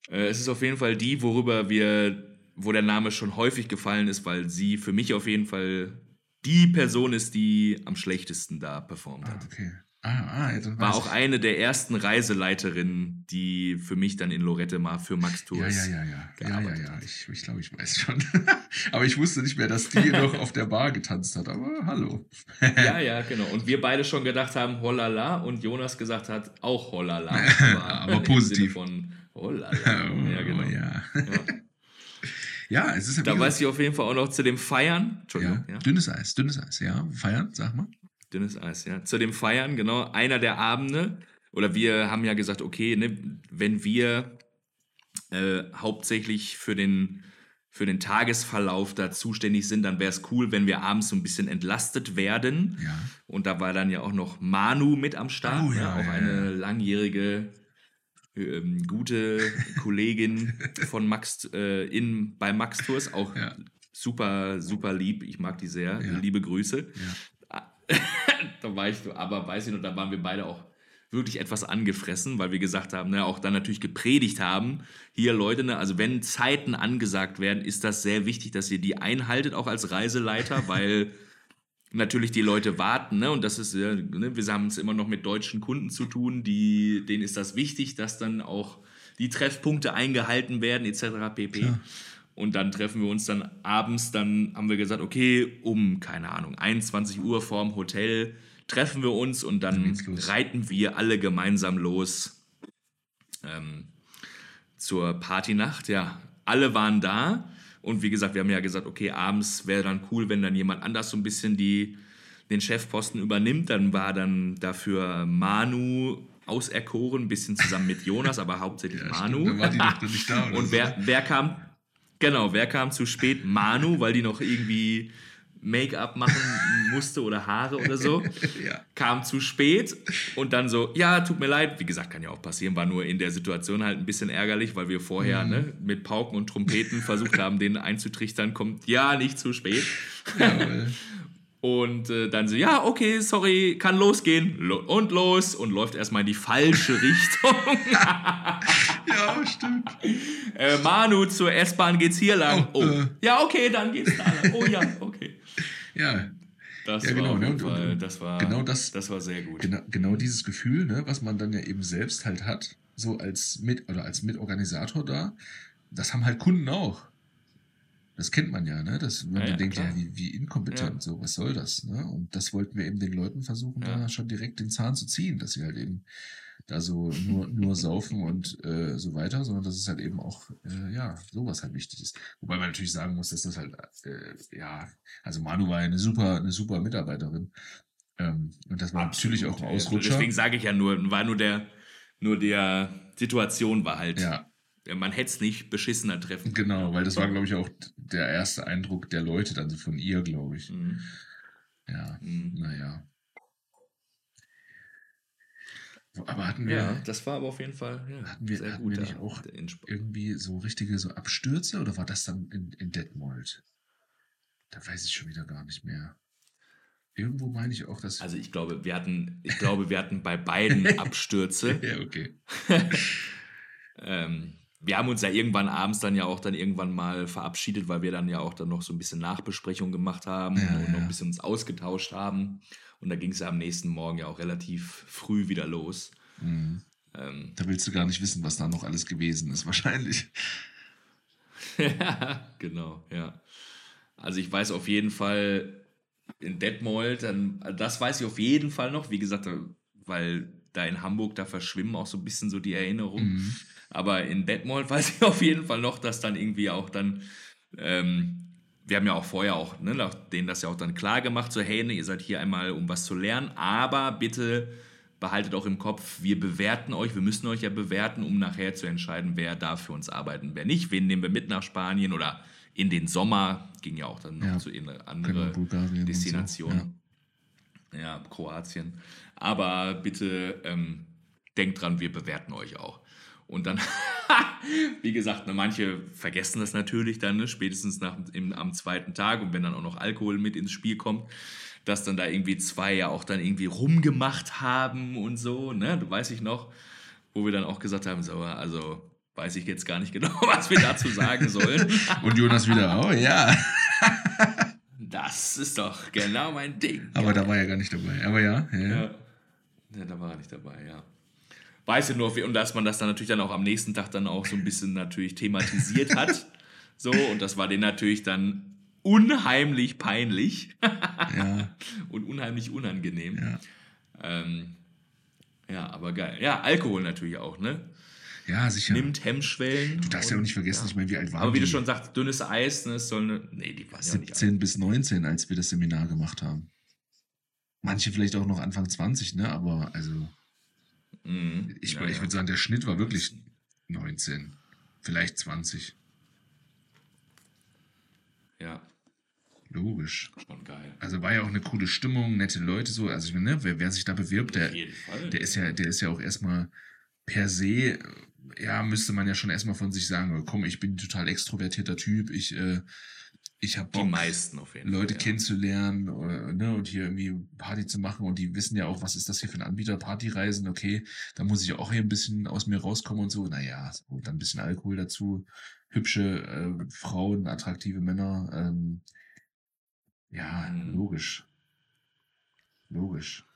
Speaker 1: Äh, es ist auf jeden Fall die, worüber wir, wo der Name schon häufig gefallen ist, weil sie für mich auf jeden Fall die Person ist, die am schlechtesten da performt
Speaker 2: Ah,
Speaker 1: hat.
Speaker 2: okay. Ah, ah, ja,
Speaker 1: War auch
Speaker 2: ich.
Speaker 1: eine der ersten Reiseleiterinnen, die für mich dann in Lorette mal für Max
Speaker 2: Ja,
Speaker 1: Tours.
Speaker 2: ja, ja, ja. Ja, ja, ja.
Speaker 1: hat.
Speaker 2: Ich, ich glaube, ich weiß schon. [LAUGHS] aber ich wusste nicht mehr, dass die [LAUGHS] noch auf der Bar getanzt hat. Aber hallo. [LAUGHS]
Speaker 1: Ja, ja, genau. Und wir beide schon gedacht haben, holala, und Jonas gesagt hat, auch holala.
Speaker 2: Aber
Speaker 1: im
Speaker 2: positiv.
Speaker 1: Von holala.
Speaker 2: Oh,
Speaker 1: Ja, genau.
Speaker 2: ja.
Speaker 1: Ja.
Speaker 2: ja, es ist ja
Speaker 1: Da weiß ich auf jeden Fall auch noch zu dem Feiern. Entschuldigung,
Speaker 2: ja,
Speaker 1: ja.
Speaker 2: dünnes Eis, dünnes Eis, ja. Feiern, sag mal.
Speaker 1: Dünnes Eis, ja. Zu dem Feiern, genau, einer der Abende, oder wir haben ja gesagt, okay, ne, wenn wir äh, hauptsächlich für den, für den Tagesverlauf da zuständig sind, dann wäre es cool, wenn wir abends so ein bisschen entlastet werden.
Speaker 2: Ja.
Speaker 1: Und da war dann ja auch noch Manu mit am Start,
Speaker 2: Oh,
Speaker 1: ne?
Speaker 2: ja,
Speaker 1: auch
Speaker 2: ja,
Speaker 1: eine
Speaker 2: ja.
Speaker 1: langjährige ähm, gute Kollegin [LAUGHS] von Max äh, in, bei Max Tours, auch
Speaker 2: Ja.
Speaker 1: super, super lieb. Ich mag die sehr.
Speaker 2: Ja.
Speaker 1: Liebe Grüße. [LAUGHS] Da war ich, aber weiß ich noch, da waren wir beide auch wirklich etwas angefressen, weil wir gesagt haben, ne, auch dann natürlich gepredigt haben, hier Leute, ne, also wenn Zeiten angesagt werden, ist das sehr wichtig, dass ihr die einhaltet, auch als Reiseleiter, [LAUGHS] weil natürlich die Leute warten, ne, und das ist, ne, wir haben es immer noch mit deutschen Kunden zu tun, die, denen ist das wichtig, dass dann auch die Treffpunkte eingehalten werden, etc. pp.
Speaker 2: Klar.
Speaker 1: Und dann treffen wir uns dann abends, dann haben wir gesagt, okay, um, keine Ahnung, 21 Uhr vorm Hotel treffen wir uns und
Speaker 2: Dann
Speaker 1: reiten wir alle gemeinsam los ähm, zur Partynacht. Ja, alle waren da. Und wie gesagt, wir haben ja gesagt, okay, abends wäre dann cool, wenn dann jemand anders so ein bisschen die, den Chefposten übernimmt. Dann war dann dafür Manu auserkoren, ein bisschen zusammen mit Jonas, aber hauptsächlich
Speaker 2: Ja,
Speaker 1: Manu.
Speaker 2: stimmt, dann war die nicht da [LAUGHS]
Speaker 1: Und wer, wer kam, genau, wer kam zu spät? Manu, weil die noch irgendwie Make-up machen musste oder Haare oder so. [LAUGHS]
Speaker 2: Ja.
Speaker 1: Kam zu spät und dann so, ja, tut mir leid. Wie gesagt, kann ja auch passieren, war nur in der Situation halt ein bisschen ärgerlich, weil wir vorher
Speaker 2: Mhm.
Speaker 1: ne, mit Pauken und Trompeten versucht haben, denen einzutrichtern, kommt ja nicht zu spät.
Speaker 2: Jawohl. [LAUGHS]
Speaker 1: Und äh, dann so, ja, okay, sorry, kann losgehen. Lo und los. Und läuft erstmal in die falsche Richtung. [LAUGHS]
Speaker 2: ja, stimmt.
Speaker 1: Äh, Manu, zur S-Bahn geht's hier lang.
Speaker 2: Oh,
Speaker 1: Oh,
Speaker 2: äh.
Speaker 1: ja, okay, dann geht's da lang. Oh ja, okay.
Speaker 2: Ja,
Speaker 1: Das
Speaker 2: Ja,
Speaker 1: war
Speaker 2: genau,
Speaker 1: auf
Speaker 2: ne, und- und-
Speaker 1: das war,
Speaker 2: genau das-
Speaker 1: das war sehr gut.
Speaker 2: genau, genau dieses Gefühl, ne, was man dann ja eben selbst halt hat, so als Mit- oder als Mitorganisator da, das haben halt Kunden auch. Das kennt man ja, ne? Das, wenn
Speaker 1: Ja,
Speaker 2: man
Speaker 1: ja,
Speaker 2: denkt,
Speaker 1: klar.
Speaker 2: ja, wie, wie inkompetent,
Speaker 1: Ja.
Speaker 2: so, was soll das? Ne? Und das wollten wir eben den Leuten versuchen, da schon direkt den Zahn zu ziehen, dass sie halt eben da so nur, nur saufen und äh, so weiter, sondern dass es halt eben auch, äh, ja, sowas halt wichtig ist. Wobei man natürlich sagen muss, dass das halt, äh, ja, also Manu war ja eine super, eine super Mitarbeiterin. Ähm, und das war natürlich auch ein Ausrutscher.
Speaker 1: Deswegen sage ich ja nur, war nur der, nur der Situation war halt,
Speaker 2: ja,
Speaker 1: man hätte es nicht beschissener treffen. können.
Speaker 2: genau, weil das war, glaube ich, auch der erste Eindruck der Leute dann so von ihr, glaube ich.
Speaker 1: Mhm.
Speaker 2: Ja,
Speaker 1: Mhm.
Speaker 2: naja. Aber hatten wir
Speaker 1: Ja, das war aber auf jeden Fall ja,
Speaker 2: Hatten wir-
Speaker 1: sehr
Speaker 2: hatten
Speaker 1: gut.
Speaker 2: wir nicht auch irgendwie so richtige so Abstürze oder war das dann in, in Detmold? Da weiß ich schon wieder gar nicht mehr. Irgendwo meine ich auch, dass.
Speaker 1: Also ich glaube, wir hatten, ich glaube, wir hatten bei beiden [LAUGHS] Abstürze.
Speaker 2: ja, okay. [LAUGHS]
Speaker 1: ähm, wir haben uns ja irgendwann abends dann ja auch dann irgendwann mal verabschiedet, weil wir dann ja auch dann noch so ein bisschen Nachbesprechung gemacht haben
Speaker 2: Ja,
Speaker 1: und noch ein bisschen uns ausgetauscht haben. Und da ging es ja am nächsten Morgen ja auch relativ früh wieder los.
Speaker 2: Mhm.
Speaker 1: Ähm,
Speaker 2: Da willst du gar nicht wissen, was da noch alles gewesen ist, [LAUGHS] wahrscheinlich.
Speaker 1: ja, [LAUGHS] genau, ja. Also ich weiß auf jeden Fall in Detmold, dann, das weiß ich auf jeden Fall noch, wie gesagt, weil da in Hamburg, da verschwimmen auch so ein bisschen so die Erinnerungen.
Speaker 2: Mhm.
Speaker 1: Aber in Detmold [LAUGHS] weiß ich auf jeden Fall noch, dass dann irgendwie auch dann ähm, wir haben ja auch vorher auch, ne, denen das ja auch dann klar gemacht, so hey, ne, ihr seid hier einmal, um was zu lernen, aber bitte behaltet auch im Kopf, wir bewerten euch, wir müssen euch ja bewerten, um nachher zu entscheiden, wer darf für uns arbeiten, wer nicht, wen nehmen wir mit nach Spanien oder in den Sommer, ging ja auch dann noch ja, zu andere genau, Destinationen. So, ja. ja. Kroatien. Aber bitte ähm, denkt dran, wir bewerten euch auch. Und dann, [LAUGHS] wie gesagt, ne, manche vergessen das natürlich dann, ne, spätestens nach, im, am zweiten Tag und wenn dann auch noch Alkohol mit ins Spiel kommt, dass dann da irgendwie zwei ja auch dann irgendwie rumgemacht haben und so, ne, weiß ich noch, wo wir dann auch gesagt haben, so, also weiß ich jetzt gar nicht genau, [LAUGHS] was wir dazu sagen sollen.
Speaker 2: und Jonas wieder, oh ja.
Speaker 1: das ist doch genau mein Ding.
Speaker 2: Aber da war er gar nicht dabei, aber ja. ja. ja.
Speaker 1: Ja da war er nicht dabei, ja weiß ja nur, und dass man das dann natürlich dann auch am nächsten Tag dann auch so ein bisschen natürlich thematisiert hat. [LAUGHS] So, und das war denen natürlich dann unheimlich peinlich ja. [LAUGHS] und unheimlich unangenehm. Ja. Ähm, ja, aber geil. Ja, Alkohol natürlich auch, ne?
Speaker 2: Ja, sicher.
Speaker 1: Nimmt Hemmschwellen.
Speaker 2: Du darfst ja auch nicht vergessen, ja. ich meine, wie alt waren
Speaker 1: Aber wie die? du schon sagst, dünnes Eis, ne, es soll eine. Nee, die waren
Speaker 2: 17 ja bis 19, als wir das Seminar gemacht haben. Manche vielleicht auch noch Anfang 20, ne? Aber also. Mhm. Ich, ja, ich würde sagen, der Schnitt war wirklich 19, vielleicht 20.
Speaker 1: Ja.
Speaker 2: Logisch.
Speaker 1: Schon geil.
Speaker 2: Also war ja auch eine coole Stimmung, nette Leute so. Also ich meine, ne, wer, wer sich da bewirbt, der, der ist ja, der ist ja auch erstmal per se, ja, müsste man ja schon erstmal von sich sagen, komm, ich bin ein total extrovertierter Typ, ich äh, ich habe
Speaker 1: die meisten auf jeden
Speaker 2: Leute Fall, ja. kennenzulernen oder, ne, und hier irgendwie Party zu machen und die wissen ja auch, was ist das hier für ein Anbieter, Partyreisen, okay, da muss ich auch hier ein bisschen aus mir rauskommen und so, naja, so, dann ein bisschen Alkohol dazu, hübsche äh, Frauen, attraktive Männer, ähm, ja, mhm. logisch. Logisch.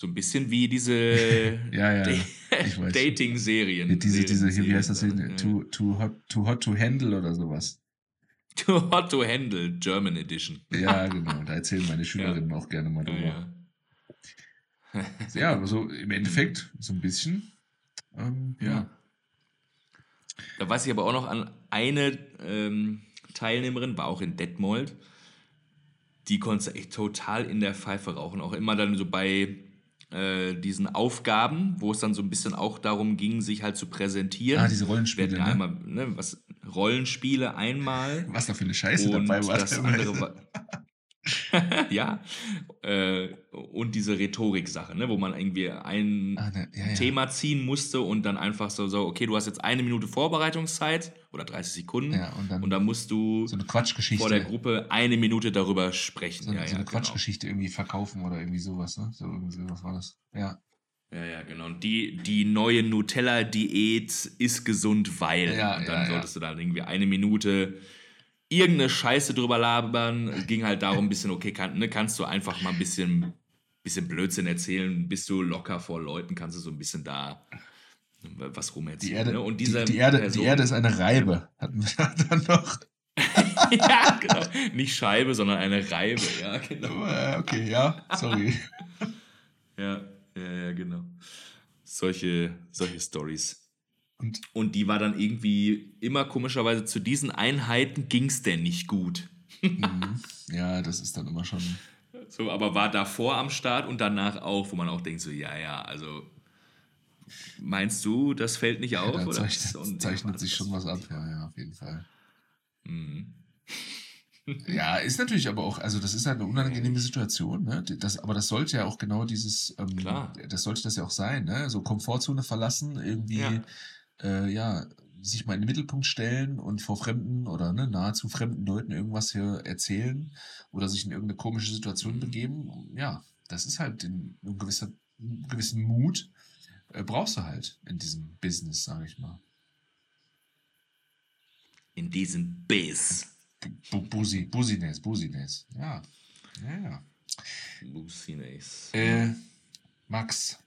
Speaker 1: So ein bisschen wie diese [LAUGHS]
Speaker 2: ja, ja,
Speaker 1: Dating-Serien.
Speaker 2: Diese, diese, hier, wie heißt das? Too, too, hot, too hot to handle oder sowas. [LAUGHS]
Speaker 1: Too Hot to Handle, German Edition.
Speaker 2: Ja, genau. Da erzählen meine [LAUGHS] Schülerinnen ja. auch gerne mal drüber. Ja, ja. [LAUGHS] ja, also im Endeffekt so ein bisschen. Ähm, ja.
Speaker 1: Da weiß ich aber auch noch an eine ähm, Teilnehmerin, war auch in Detmold, die konnte echt total in der Pfeife rauchen. Auch immer dann so bei äh, diesen Aufgaben, wo es dann so ein bisschen auch darum ging, sich halt zu präsentieren.
Speaker 2: Ah, diese Rollenspiele.
Speaker 1: Ne? Einmal, ne, was, Rollenspiele einmal.
Speaker 2: Was da für eine Scheiße dabei war. Das andere war [LAUGHS]
Speaker 1: ja. Äh, und diese Rhetorik-Sache, ne, wo man irgendwie ein ah, ne, ja, ja. Thema ziehen musste und dann einfach so, so, okay, du hast jetzt eine Minute Vorbereitungszeit oder 30 Sekunden ja, und, dann und dann musst du
Speaker 2: so eine Quatschgeschichte.
Speaker 1: vor der Gruppe eine Minute darüber sprechen.
Speaker 2: So, so eine genau. Quatschgeschichte irgendwie verkaufen oder irgendwie sowas, ne? So irgendwie was war das. Ja.
Speaker 1: Ja, ja, genau. Und die, die neue Nutella-Diät ist gesund, weil. Ja, und dann ja, solltest ja. du dann irgendwie eine Minute irgendeine Scheiße drüber labern. Es ging halt darum, ein bisschen, okay, kann, ne, kannst du einfach mal ein bisschen, bisschen Blödsinn erzählen, bist du locker vor Leuten, kannst du so ein bisschen da was rumerzählen.
Speaker 2: Die Erde,
Speaker 1: ne? Und
Speaker 2: diese die, die, Erde, Person, die Erde ist eine Reibe, hatten wir [LAUGHS] dann noch. [LAUGHS]
Speaker 1: ja, genau. Nicht Scheibe, sondern eine Reibe, ja, [LAUGHS] genau.
Speaker 2: Äh, okay, ja, sorry.
Speaker 1: ja. Ja, ja, genau. Solche, solche Stories. Und, und die war dann irgendwie immer komischerweise zu diesen Einheiten ging es denn nicht gut.
Speaker 2: Mhm. ja, das ist dann immer schon. [LAUGHS]
Speaker 1: So, aber war davor am Start und danach auch, wo man auch denkt, so, ja, ja, also meinst du, das fällt nicht auf? Ja, da
Speaker 2: zeichnet, zeichnet sich schon was ab, ja, ja, auf jeden Fall. Mhm. Ja, ist natürlich aber auch, also das ist halt eine unangenehme Situation, ne? Das, aber das sollte ja auch genau dieses, ähm, Klar. das sollte das ja auch sein, ne? So Komfortzone verlassen, irgendwie, ja. Äh, ja, sich mal in den Mittelpunkt stellen und vor fremden oder ne, nahezu fremden Leuten irgendwas hier erzählen oder sich in irgendeine komische Situation mhm. begeben. Ja, das ist halt in, in gewisser, in gewissen Mut, äh, brauchst du halt in diesem Business, sage ich mal.
Speaker 1: In diesem Biss.
Speaker 2: Busi, Busines, Busines. Ja. Ja, ja.
Speaker 1: Busines.
Speaker 2: Äh, Max,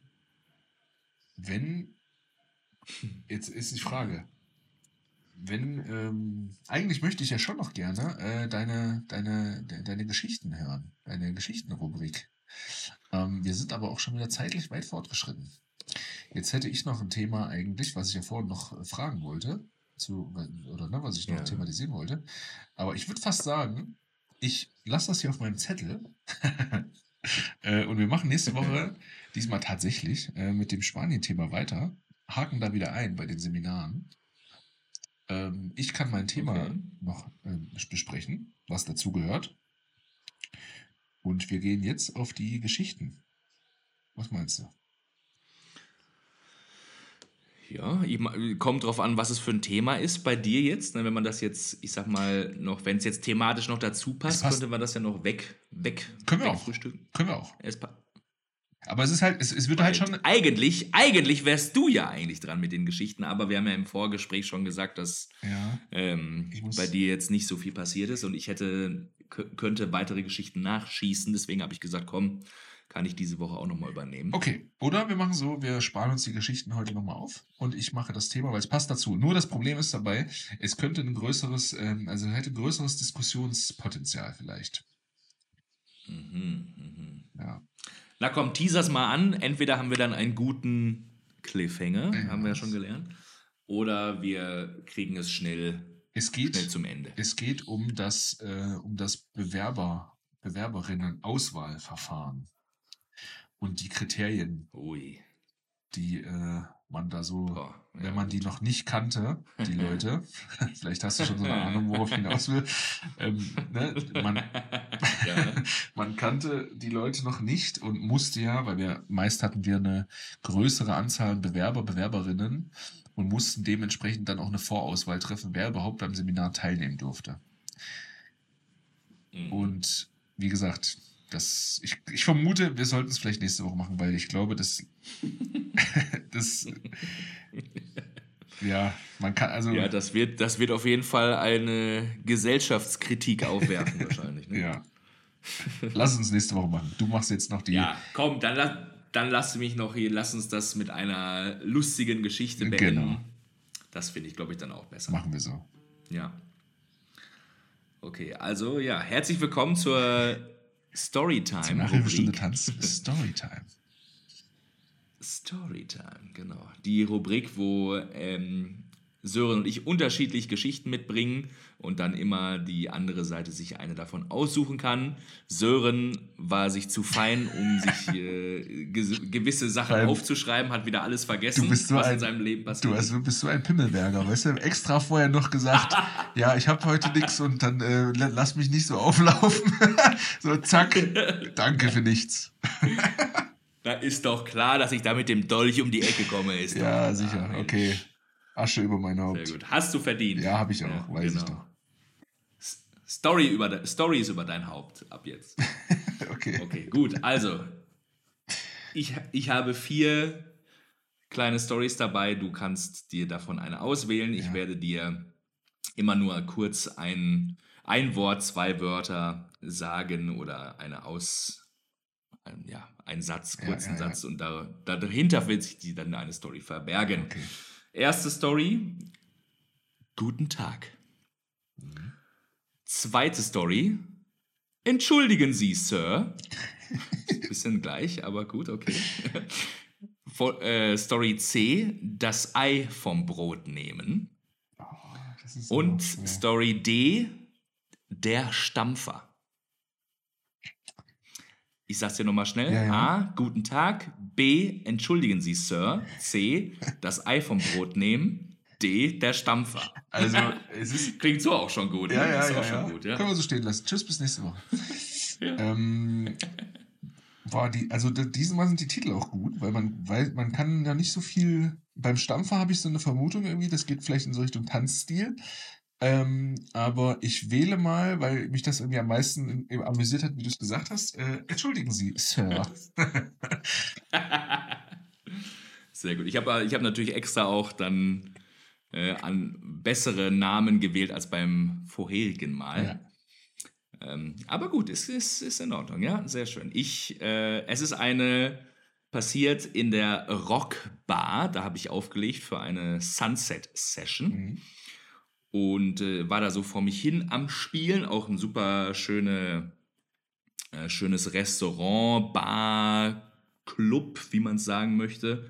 Speaker 2: wenn. Jetzt ist die Frage. Wenn, ähm, eigentlich möchte ich ja schon noch gerne äh, deine, deine, de, deine Geschichten hören, deine Geschichtenrubrik. Ähm, wir sind aber auch schon wieder zeitlich weit fortgeschritten. Jetzt hätte ich noch ein Thema eigentlich, was ich ja vorhin noch äh, fragen wollte zu, oder ne, was ich noch ja. thematisieren wollte. Aber ich würde fast sagen, ich lasse das hier auf meinem Zettel. [LAUGHS] äh, und wir machen nächste Woche, [LAUGHS] diesmal tatsächlich, äh, mit dem Spanien-Thema weiter. Haken da wieder ein bei den Seminaren. Ähm, ich kann mein Thema okay. noch äh, besprechen, was dazu gehört. Und wir gehen jetzt auf die Geschichten. Was meinst du?
Speaker 1: Ja, kommt drauf an, was es für ein Thema ist bei dir jetzt. Ne, wenn man das jetzt, ich sag mal, noch, wenn es jetzt thematisch noch dazu passt, passt, könnte man das ja noch weg, weg,
Speaker 2: Können wir auch. Können wir auch. Es aber es ist halt, es, es wird
Speaker 1: Weil
Speaker 2: halt schon.
Speaker 1: Eigentlich, eigentlich wärst du ja eigentlich dran mit den Geschichten, aber wir haben ja im Vorgespräch schon gesagt, dass
Speaker 2: ja,
Speaker 1: ähm, bei dir jetzt nicht so viel passiert ist und ich hätte, könnte weitere Geschichten nachschießen. Deswegen habe ich gesagt, komm, kann ich diese Woche auch nochmal übernehmen.
Speaker 2: Okay, oder wir machen so, wir sparen uns die Geschichten heute nochmal auf und ich mache das Thema, weil es passt dazu. Nur das Problem ist dabei, es könnte ein größeres, ähm, also hätte ein größeres Diskussionspotenzial vielleicht.
Speaker 1: Mhm, mhm.
Speaker 2: Ja.
Speaker 1: Na komm, teasers mal an. Entweder haben wir dann einen guten Cliffhanger, ja. haben wir ja schon gelernt, oder wir kriegen es schnell,
Speaker 2: es geht,
Speaker 1: schnell zum Ende.
Speaker 2: Es geht um das, äh, um das Bewerber, Bewerberinnen-Auswahlverfahren und die Kriterien,
Speaker 1: Ui.
Speaker 2: die äh, man da so, oh, ja, wenn man die noch nicht kannte, die Leute, [LAUGHS] vielleicht hast du schon so eine Ahnung, worauf ich hinaus will, ähm, ne, man, [LAUGHS] [LAUGHS] man kannte die Leute noch nicht und musste ja, weil wir meist hatten wir eine größere Anzahl an Bewerber, Bewerberinnen und mussten dementsprechend dann auch eine Vorauswahl treffen, wer überhaupt am Seminar teilnehmen durfte. Mhm. Und wie gesagt, das, ich, ich vermute, wir sollten es vielleicht nächste Woche machen, weil ich glaube, dass [LAUGHS] das ja, man kann also.
Speaker 1: Ja, das wird, das wird auf jeden Fall eine Gesellschaftskritik aufwerfen, [LAUGHS] wahrscheinlich. Ne?
Speaker 2: Ja. Lass uns nächste Woche machen. Du machst jetzt noch die.
Speaker 1: Ja, komm, dann, dann lass mich noch hier, lass uns das mit einer lustigen Geschichte beenden. Genau. Das finde ich, glaube ich, dann auch besser.
Speaker 2: Machen wir so.
Speaker 1: Ja. Okay, also ja, herzlich willkommen zur Storytime. Zur
Speaker 2: Nachhilfestunde Tanz. Storytime.
Speaker 1: Storytime, genau. Die Rubrik, wo ähm, Sören und ich unterschiedlich Geschichten mitbringen und dann immer die andere Seite sich eine davon aussuchen kann. Sören war sich zu fein, um sich äh, gewisse Sachen Weil aufzuschreiben, hat wieder alles vergessen,
Speaker 2: so was ein, in seinem Leben passiert. Du also bist so ein Pimmelberger, weißt du? Extra vorher noch gesagt, [LAUGHS] ja, ich habe heute nichts und dann äh, lass mich nicht so auflaufen. [LAUGHS] so, zack, danke für nichts. [LAUGHS]
Speaker 1: Da ist doch klar, dass ich da mit dem Dolch um die Ecke komme. Ist
Speaker 2: ja, sicher. Okay. Asche über mein Haupt.
Speaker 1: Sehr gut. Hast du verdient.
Speaker 2: Ja, habe ich auch, ja, weiß genau. ich doch.
Speaker 1: Story über de, Stories über dein Haupt ab jetzt. [LAUGHS]
Speaker 2: okay.
Speaker 1: Okay, gut. Also, ich, ich habe vier kleine Stories dabei. Du kannst dir davon eine auswählen. Ich ja. werde dir immer nur kurz ein, ein Wort, zwei Wörter sagen oder eine Aus, ein, ja, einen Satz, kurzen ja, ja, Satz und da, dahinter wird sich dann eine Story verbergen. Okay. Erste Story. Guten Tag. Mhm. Zweite Story. Entschuldigen Sie, Sir. [LAUGHS] Bisschen gleich, aber gut, okay. [LAUGHS] äh, Story C. Das Ei vom Brot nehmen. Oh, Und so, ja. Story D. Der Stampfer. Ich sag's dir nochmal schnell. Ja, ja. A. Guten Tag. B. Entschuldigen Sie, Sir. C. Das Ei vom Brot nehmen. D. Der Stampfer.
Speaker 2: Also, es ist.
Speaker 1: Klingt so auch schon gut.
Speaker 2: Ja, ne? ja, ja, ja. Gut, ja. Können wir so stehen lassen. Tschüss, bis nächste Woche. [LAUGHS] ja. ähm, war die, also diesen Mal sind die Titel auch gut, weil man, weil man kann ja nicht so viel. Beim Stampfer habe ich so eine Vermutung irgendwie, das geht vielleicht in so Richtung Tanzstil. Ähm, aber ich wähle mal, weil mich das irgendwie am meisten amüsiert hat, wie du es gesagt hast. Äh, entschuldigen Sie, Sir. [LAUGHS]
Speaker 1: Sehr gut. Ich habe ich hab natürlich extra auch dann äh, an bessere Namen gewählt als beim vorherigen Mal. Ja. Ähm, aber gut, es ist, ist in Ordnung, ja, sehr schön. Ich, äh, es ist eine passiert in der Rockbar, da habe ich aufgelegt für eine Sunset Session. Mhm und äh, war da so vor mich hin am Spielen. Auch ein super schöne, äh, schönes Restaurant, Bar, Club, wie man es sagen möchte.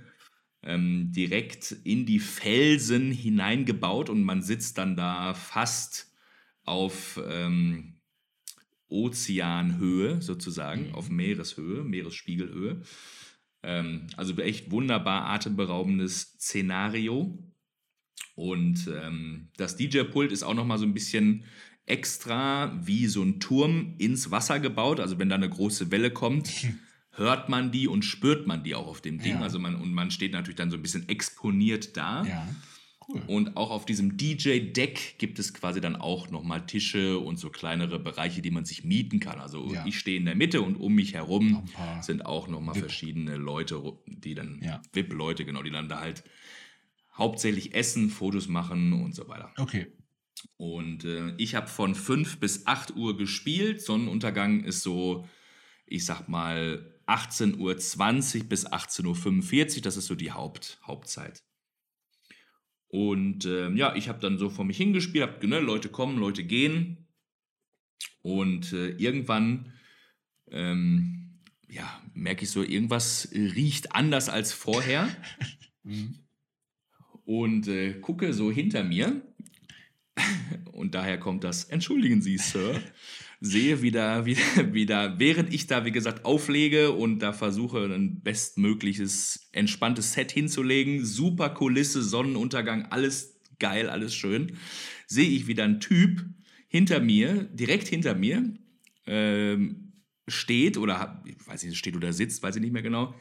Speaker 1: Ähm, direkt in die Felsen hineingebaut und man sitzt dann da fast auf ähm, Ozeanhöhe sozusagen, auf Meereshöhe, Meeresspiegelhöhe. Ähm, also echt wunderbar atemberaubendes Szenario. Und ähm, das DJ-Pult ist auch nochmal so ein bisschen extra wie so ein Turm ins Wasser gebaut. Also wenn da eine große Welle kommt, [LAUGHS] hört man die und spürt man die auch auf dem Ding.
Speaker 2: Ja.
Speaker 1: Also man, und man steht natürlich dann so ein bisschen exponiert da.
Speaker 2: Ja, cool.
Speaker 1: Und auch auf diesem DJ-Deck gibt es quasi dann auch nochmal Tische und so kleinere Bereiche, die man sich mieten kann. Also
Speaker 2: Ja.
Speaker 1: ich stehe in der Mitte und um mich herum sind auch nochmal verschiedene Leute, die dann,
Speaker 2: Ja.
Speaker 1: VIP-Leute, genau, die dann da halt hauptsächlich essen, Fotos machen und so weiter.
Speaker 2: Okay.
Speaker 1: Und äh, ich habe von 5 bis 8 Uhr gespielt. Sonnenuntergang ist so, ich sag mal, 18.20 Uhr bis 18.45 Uhr. Das ist so die Haupt, Hauptzeit. Und ähm, ja, ich habe dann so vor mich hingespielt, hab, ne, Leute kommen, Leute gehen. Und äh, irgendwann, ähm, ja, merke ich so, irgendwas riecht anders als vorher [LAUGHS]
Speaker 2: Mhm.
Speaker 1: Und äh, gucke so hinter mir. Und daher kommt das, entschuldigen Sie, Sir. Sehe wieder, wieder, wieder, während ich da, wie gesagt, auflege und da versuche, ein bestmögliches, entspanntes Set hinzulegen, super Kulisse, Sonnenuntergang, alles geil, alles schön, sehe ich wieder einen Typ hinter mir, direkt hinter mir, ähm, steht oder, ich weiß nicht, steht oder sitzt, weiß ich nicht mehr genau,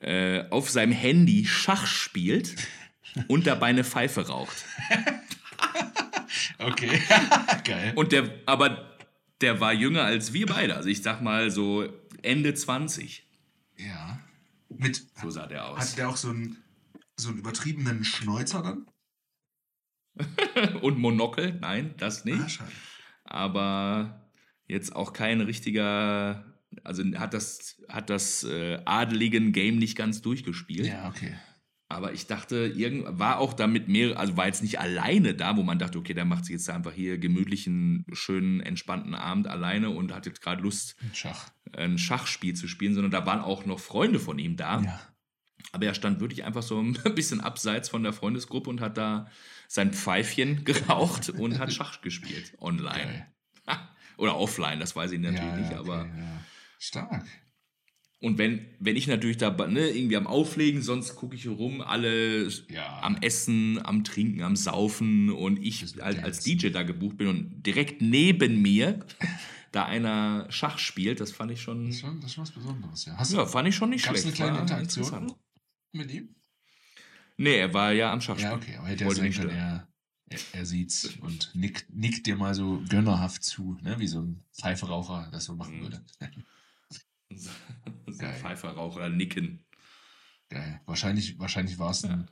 Speaker 1: äh, auf seinem Handy Schach spielt und dabei eine Pfeife raucht. [LAUGHS]
Speaker 2: Okay. [LAUGHS] Geil.
Speaker 1: Und der, aber der war jünger als wir beide. Also ich sag mal so Ende 20.
Speaker 2: ja. Mit,
Speaker 1: So sah der aus.
Speaker 2: hatte der auch so einen, so einen übertriebenen Schnäuzer dann? [LAUGHS]
Speaker 1: Und Monokel? Nein, das
Speaker 2: Ah,
Speaker 1: nicht.
Speaker 2: schade.
Speaker 1: Aber jetzt auch kein richtiger, also hat das, hat das äh, adeligen Game nicht ganz durchgespielt.
Speaker 2: Ja, okay.
Speaker 1: Aber ich dachte, irgend, war auch damit mehr, also war jetzt nicht alleine da, wo man dachte, okay, der macht sich jetzt einfach hier gemütlichen, schönen, entspannten Abend alleine und hat jetzt gerade Lust,
Speaker 2: Ein Schach.
Speaker 1: ein Schachspiel zu spielen, sondern da waren auch noch Freunde von ihm da.
Speaker 2: Ja.
Speaker 1: Aber er stand wirklich einfach so [LAUGHS] ein bisschen abseits von der Freundesgruppe und hat da sein Pfeifchen [LAUGHS] geraucht und hat Schach gespielt online.
Speaker 2: Geil. [LAUGHS]
Speaker 1: Oder offline, das weiß ich natürlich
Speaker 2: ja,
Speaker 1: nicht,
Speaker 2: ja,
Speaker 1: aber.
Speaker 2: okay, ja. Stark.
Speaker 1: Und wenn, wenn ich natürlich da ne, irgendwie am Auflegen, sonst gucke ich rum, alle
Speaker 2: Ja.
Speaker 1: am Essen, am Trinken, am Saufen und ich als
Speaker 2: Dance.
Speaker 1: DJ da gebucht bin und direkt neben mir da einer Schach spielt, das fand ich schon,
Speaker 2: Das ist schon, das ist schon was Besonderes, ja. Hast
Speaker 1: ja, fand ich schon nicht
Speaker 2: Gab's
Speaker 1: schlecht.
Speaker 2: eine kleine Interaktion? mit ihm?
Speaker 1: Nee, er war ja am Schachspiel.
Speaker 2: Ja, okay. Aber hätte sein
Speaker 1: nicht
Speaker 2: können, er, er, er sieht's und nickt, nickt dir mal so gönnerhaft zu, ne? wie so ein Pfeiferaucher das so machen
Speaker 1: Mhm.
Speaker 2: würde.
Speaker 1: So ein Pfeiferrauch oder Nicken.
Speaker 2: Geil. Wahrscheinlich, wahrscheinlich war es
Speaker 1: Ja.
Speaker 2: ein,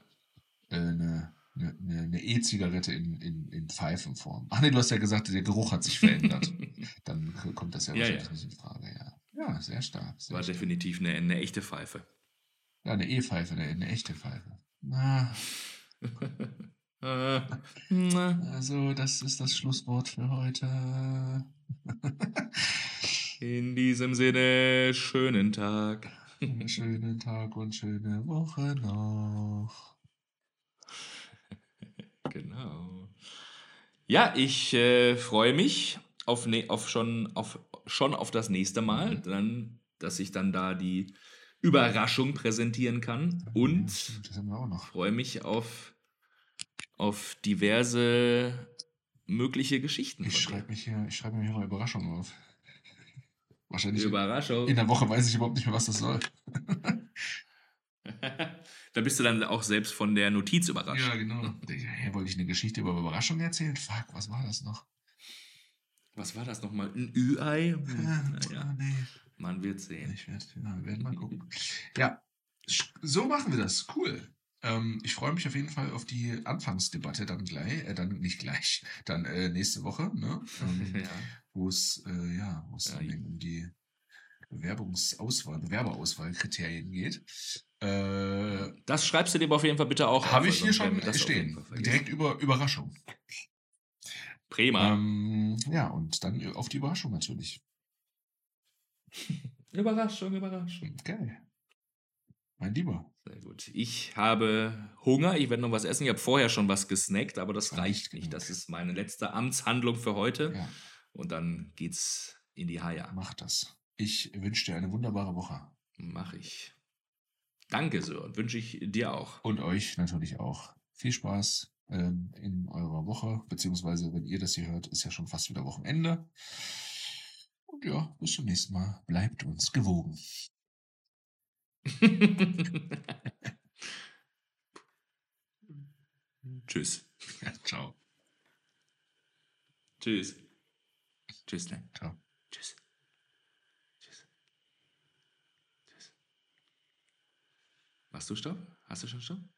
Speaker 2: äh, eine, eine, eine- eine E-Zigarette in, in, in Pfeifenform. Ach nee, du hast ja gesagt, der Geruch hat sich verändert. [LAUGHS] Dann kommt das ja
Speaker 1: Ja,
Speaker 2: wahrscheinlich
Speaker 1: ja.
Speaker 2: nicht in Frage, ja. Ja, sehr stark. Sehr
Speaker 1: War
Speaker 2: stark.
Speaker 1: definitiv eine, eine echte Pfeife.
Speaker 2: Ja, eine E-Pfeife, eine, eine echte Pfeife. Na, [LAUGHS]
Speaker 1: Äh, na,
Speaker 2: also, das ist das Schlusswort für heute. [LAUGHS]
Speaker 1: In diesem Sinne, schönen Tag.
Speaker 2: Einen schönen Tag und schöne Woche noch. [LAUGHS]
Speaker 1: Genau. Ja, ich äh, freue mich auf, ne auf schon, auf, schon auf das nächste Mal,
Speaker 2: Mhm.
Speaker 1: dann, dass ich dann da die Überraschung präsentieren kann. Und
Speaker 2: noch.
Speaker 1: freue mich auf, auf diverse mögliche Geschichten.
Speaker 2: Ich schreibe mich hier, ich schreibe mir hier mal Überraschungen auf. Wahrscheinlich.
Speaker 1: Überraschung.
Speaker 2: in der Woche weiß ich überhaupt nicht mehr, was das soll. [LAUGHS]
Speaker 1: da bist du dann auch selbst von der Notiz überrascht.
Speaker 2: Ja, genau. Hey, wollte ich eine Geschichte über Überraschungen erzählen? Fuck, was war das noch?
Speaker 1: Was war das nochmal? Ein Ü-Ei? Hm, naja,
Speaker 2: nee.
Speaker 1: man wird sehen.
Speaker 2: Ich werd, ja, wir werden mal gucken. Ja, so machen wir das. Cool. Ähm, ich freue mich auf jeden Fall auf die Anfangsdebatte dann gleich, äh, dann nicht gleich, [LAUGHS] dann äh, nächste Woche, ne? Ähm, [LAUGHS]
Speaker 1: Ja.
Speaker 2: wo es äh, ja, wo es
Speaker 1: Ja,
Speaker 2: um die Bewerbungsauswahl, Bewerberauswahlkriterien geht. Äh,
Speaker 1: Das schreibst du dir auf jeden Fall bitte auch
Speaker 2: Habe ich hier schon
Speaker 1: das
Speaker 2: stehen. Direkt über Überraschung.
Speaker 1: Prima.
Speaker 2: Ähm, ja, und dann auf die Überraschung natürlich. [LAUGHS]
Speaker 1: Überraschung, Überraschung.
Speaker 2: Geil. Mein Lieber.
Speaker 1: Sehr gut. Ich habe Hunger, ich werde noch was essen. Ich habe vorher schon was gesnackt, aber das reicht nicht
Speaker 2: genug.
Speaker 1: Das ist meine letzte Amtshandlung für heute.
Speaker 2: Ja.
Speaker 1: Und dann geht's in die Haie.
Speaker 2: Mach das. Ich wünsche dir eine wunderbare Woche.
Speaker 1: Mach ich. Danke, Sören. Wünsche ich dir auch.
Speaker 2: Und euch natürlich auch. Viel Spaß ähm, in eurer Woche, beziehungsweise wenn ihr das hier hört, ist ja schon fast wieder Wochenende. Und ja, bis zum nächsten Mal. Bleibt uns gewogen. [LAUGHS]
Speaker 1: Tschüss.
Speaker 2: Ja, ciao.
Speaker 1: Tschüss. Tschüss, ne?
Speaker 2: Ciao.
Speaker 1: Tschüss. Tschüss. Tschüss. Machst du Stopp? Hast du schon Stopp?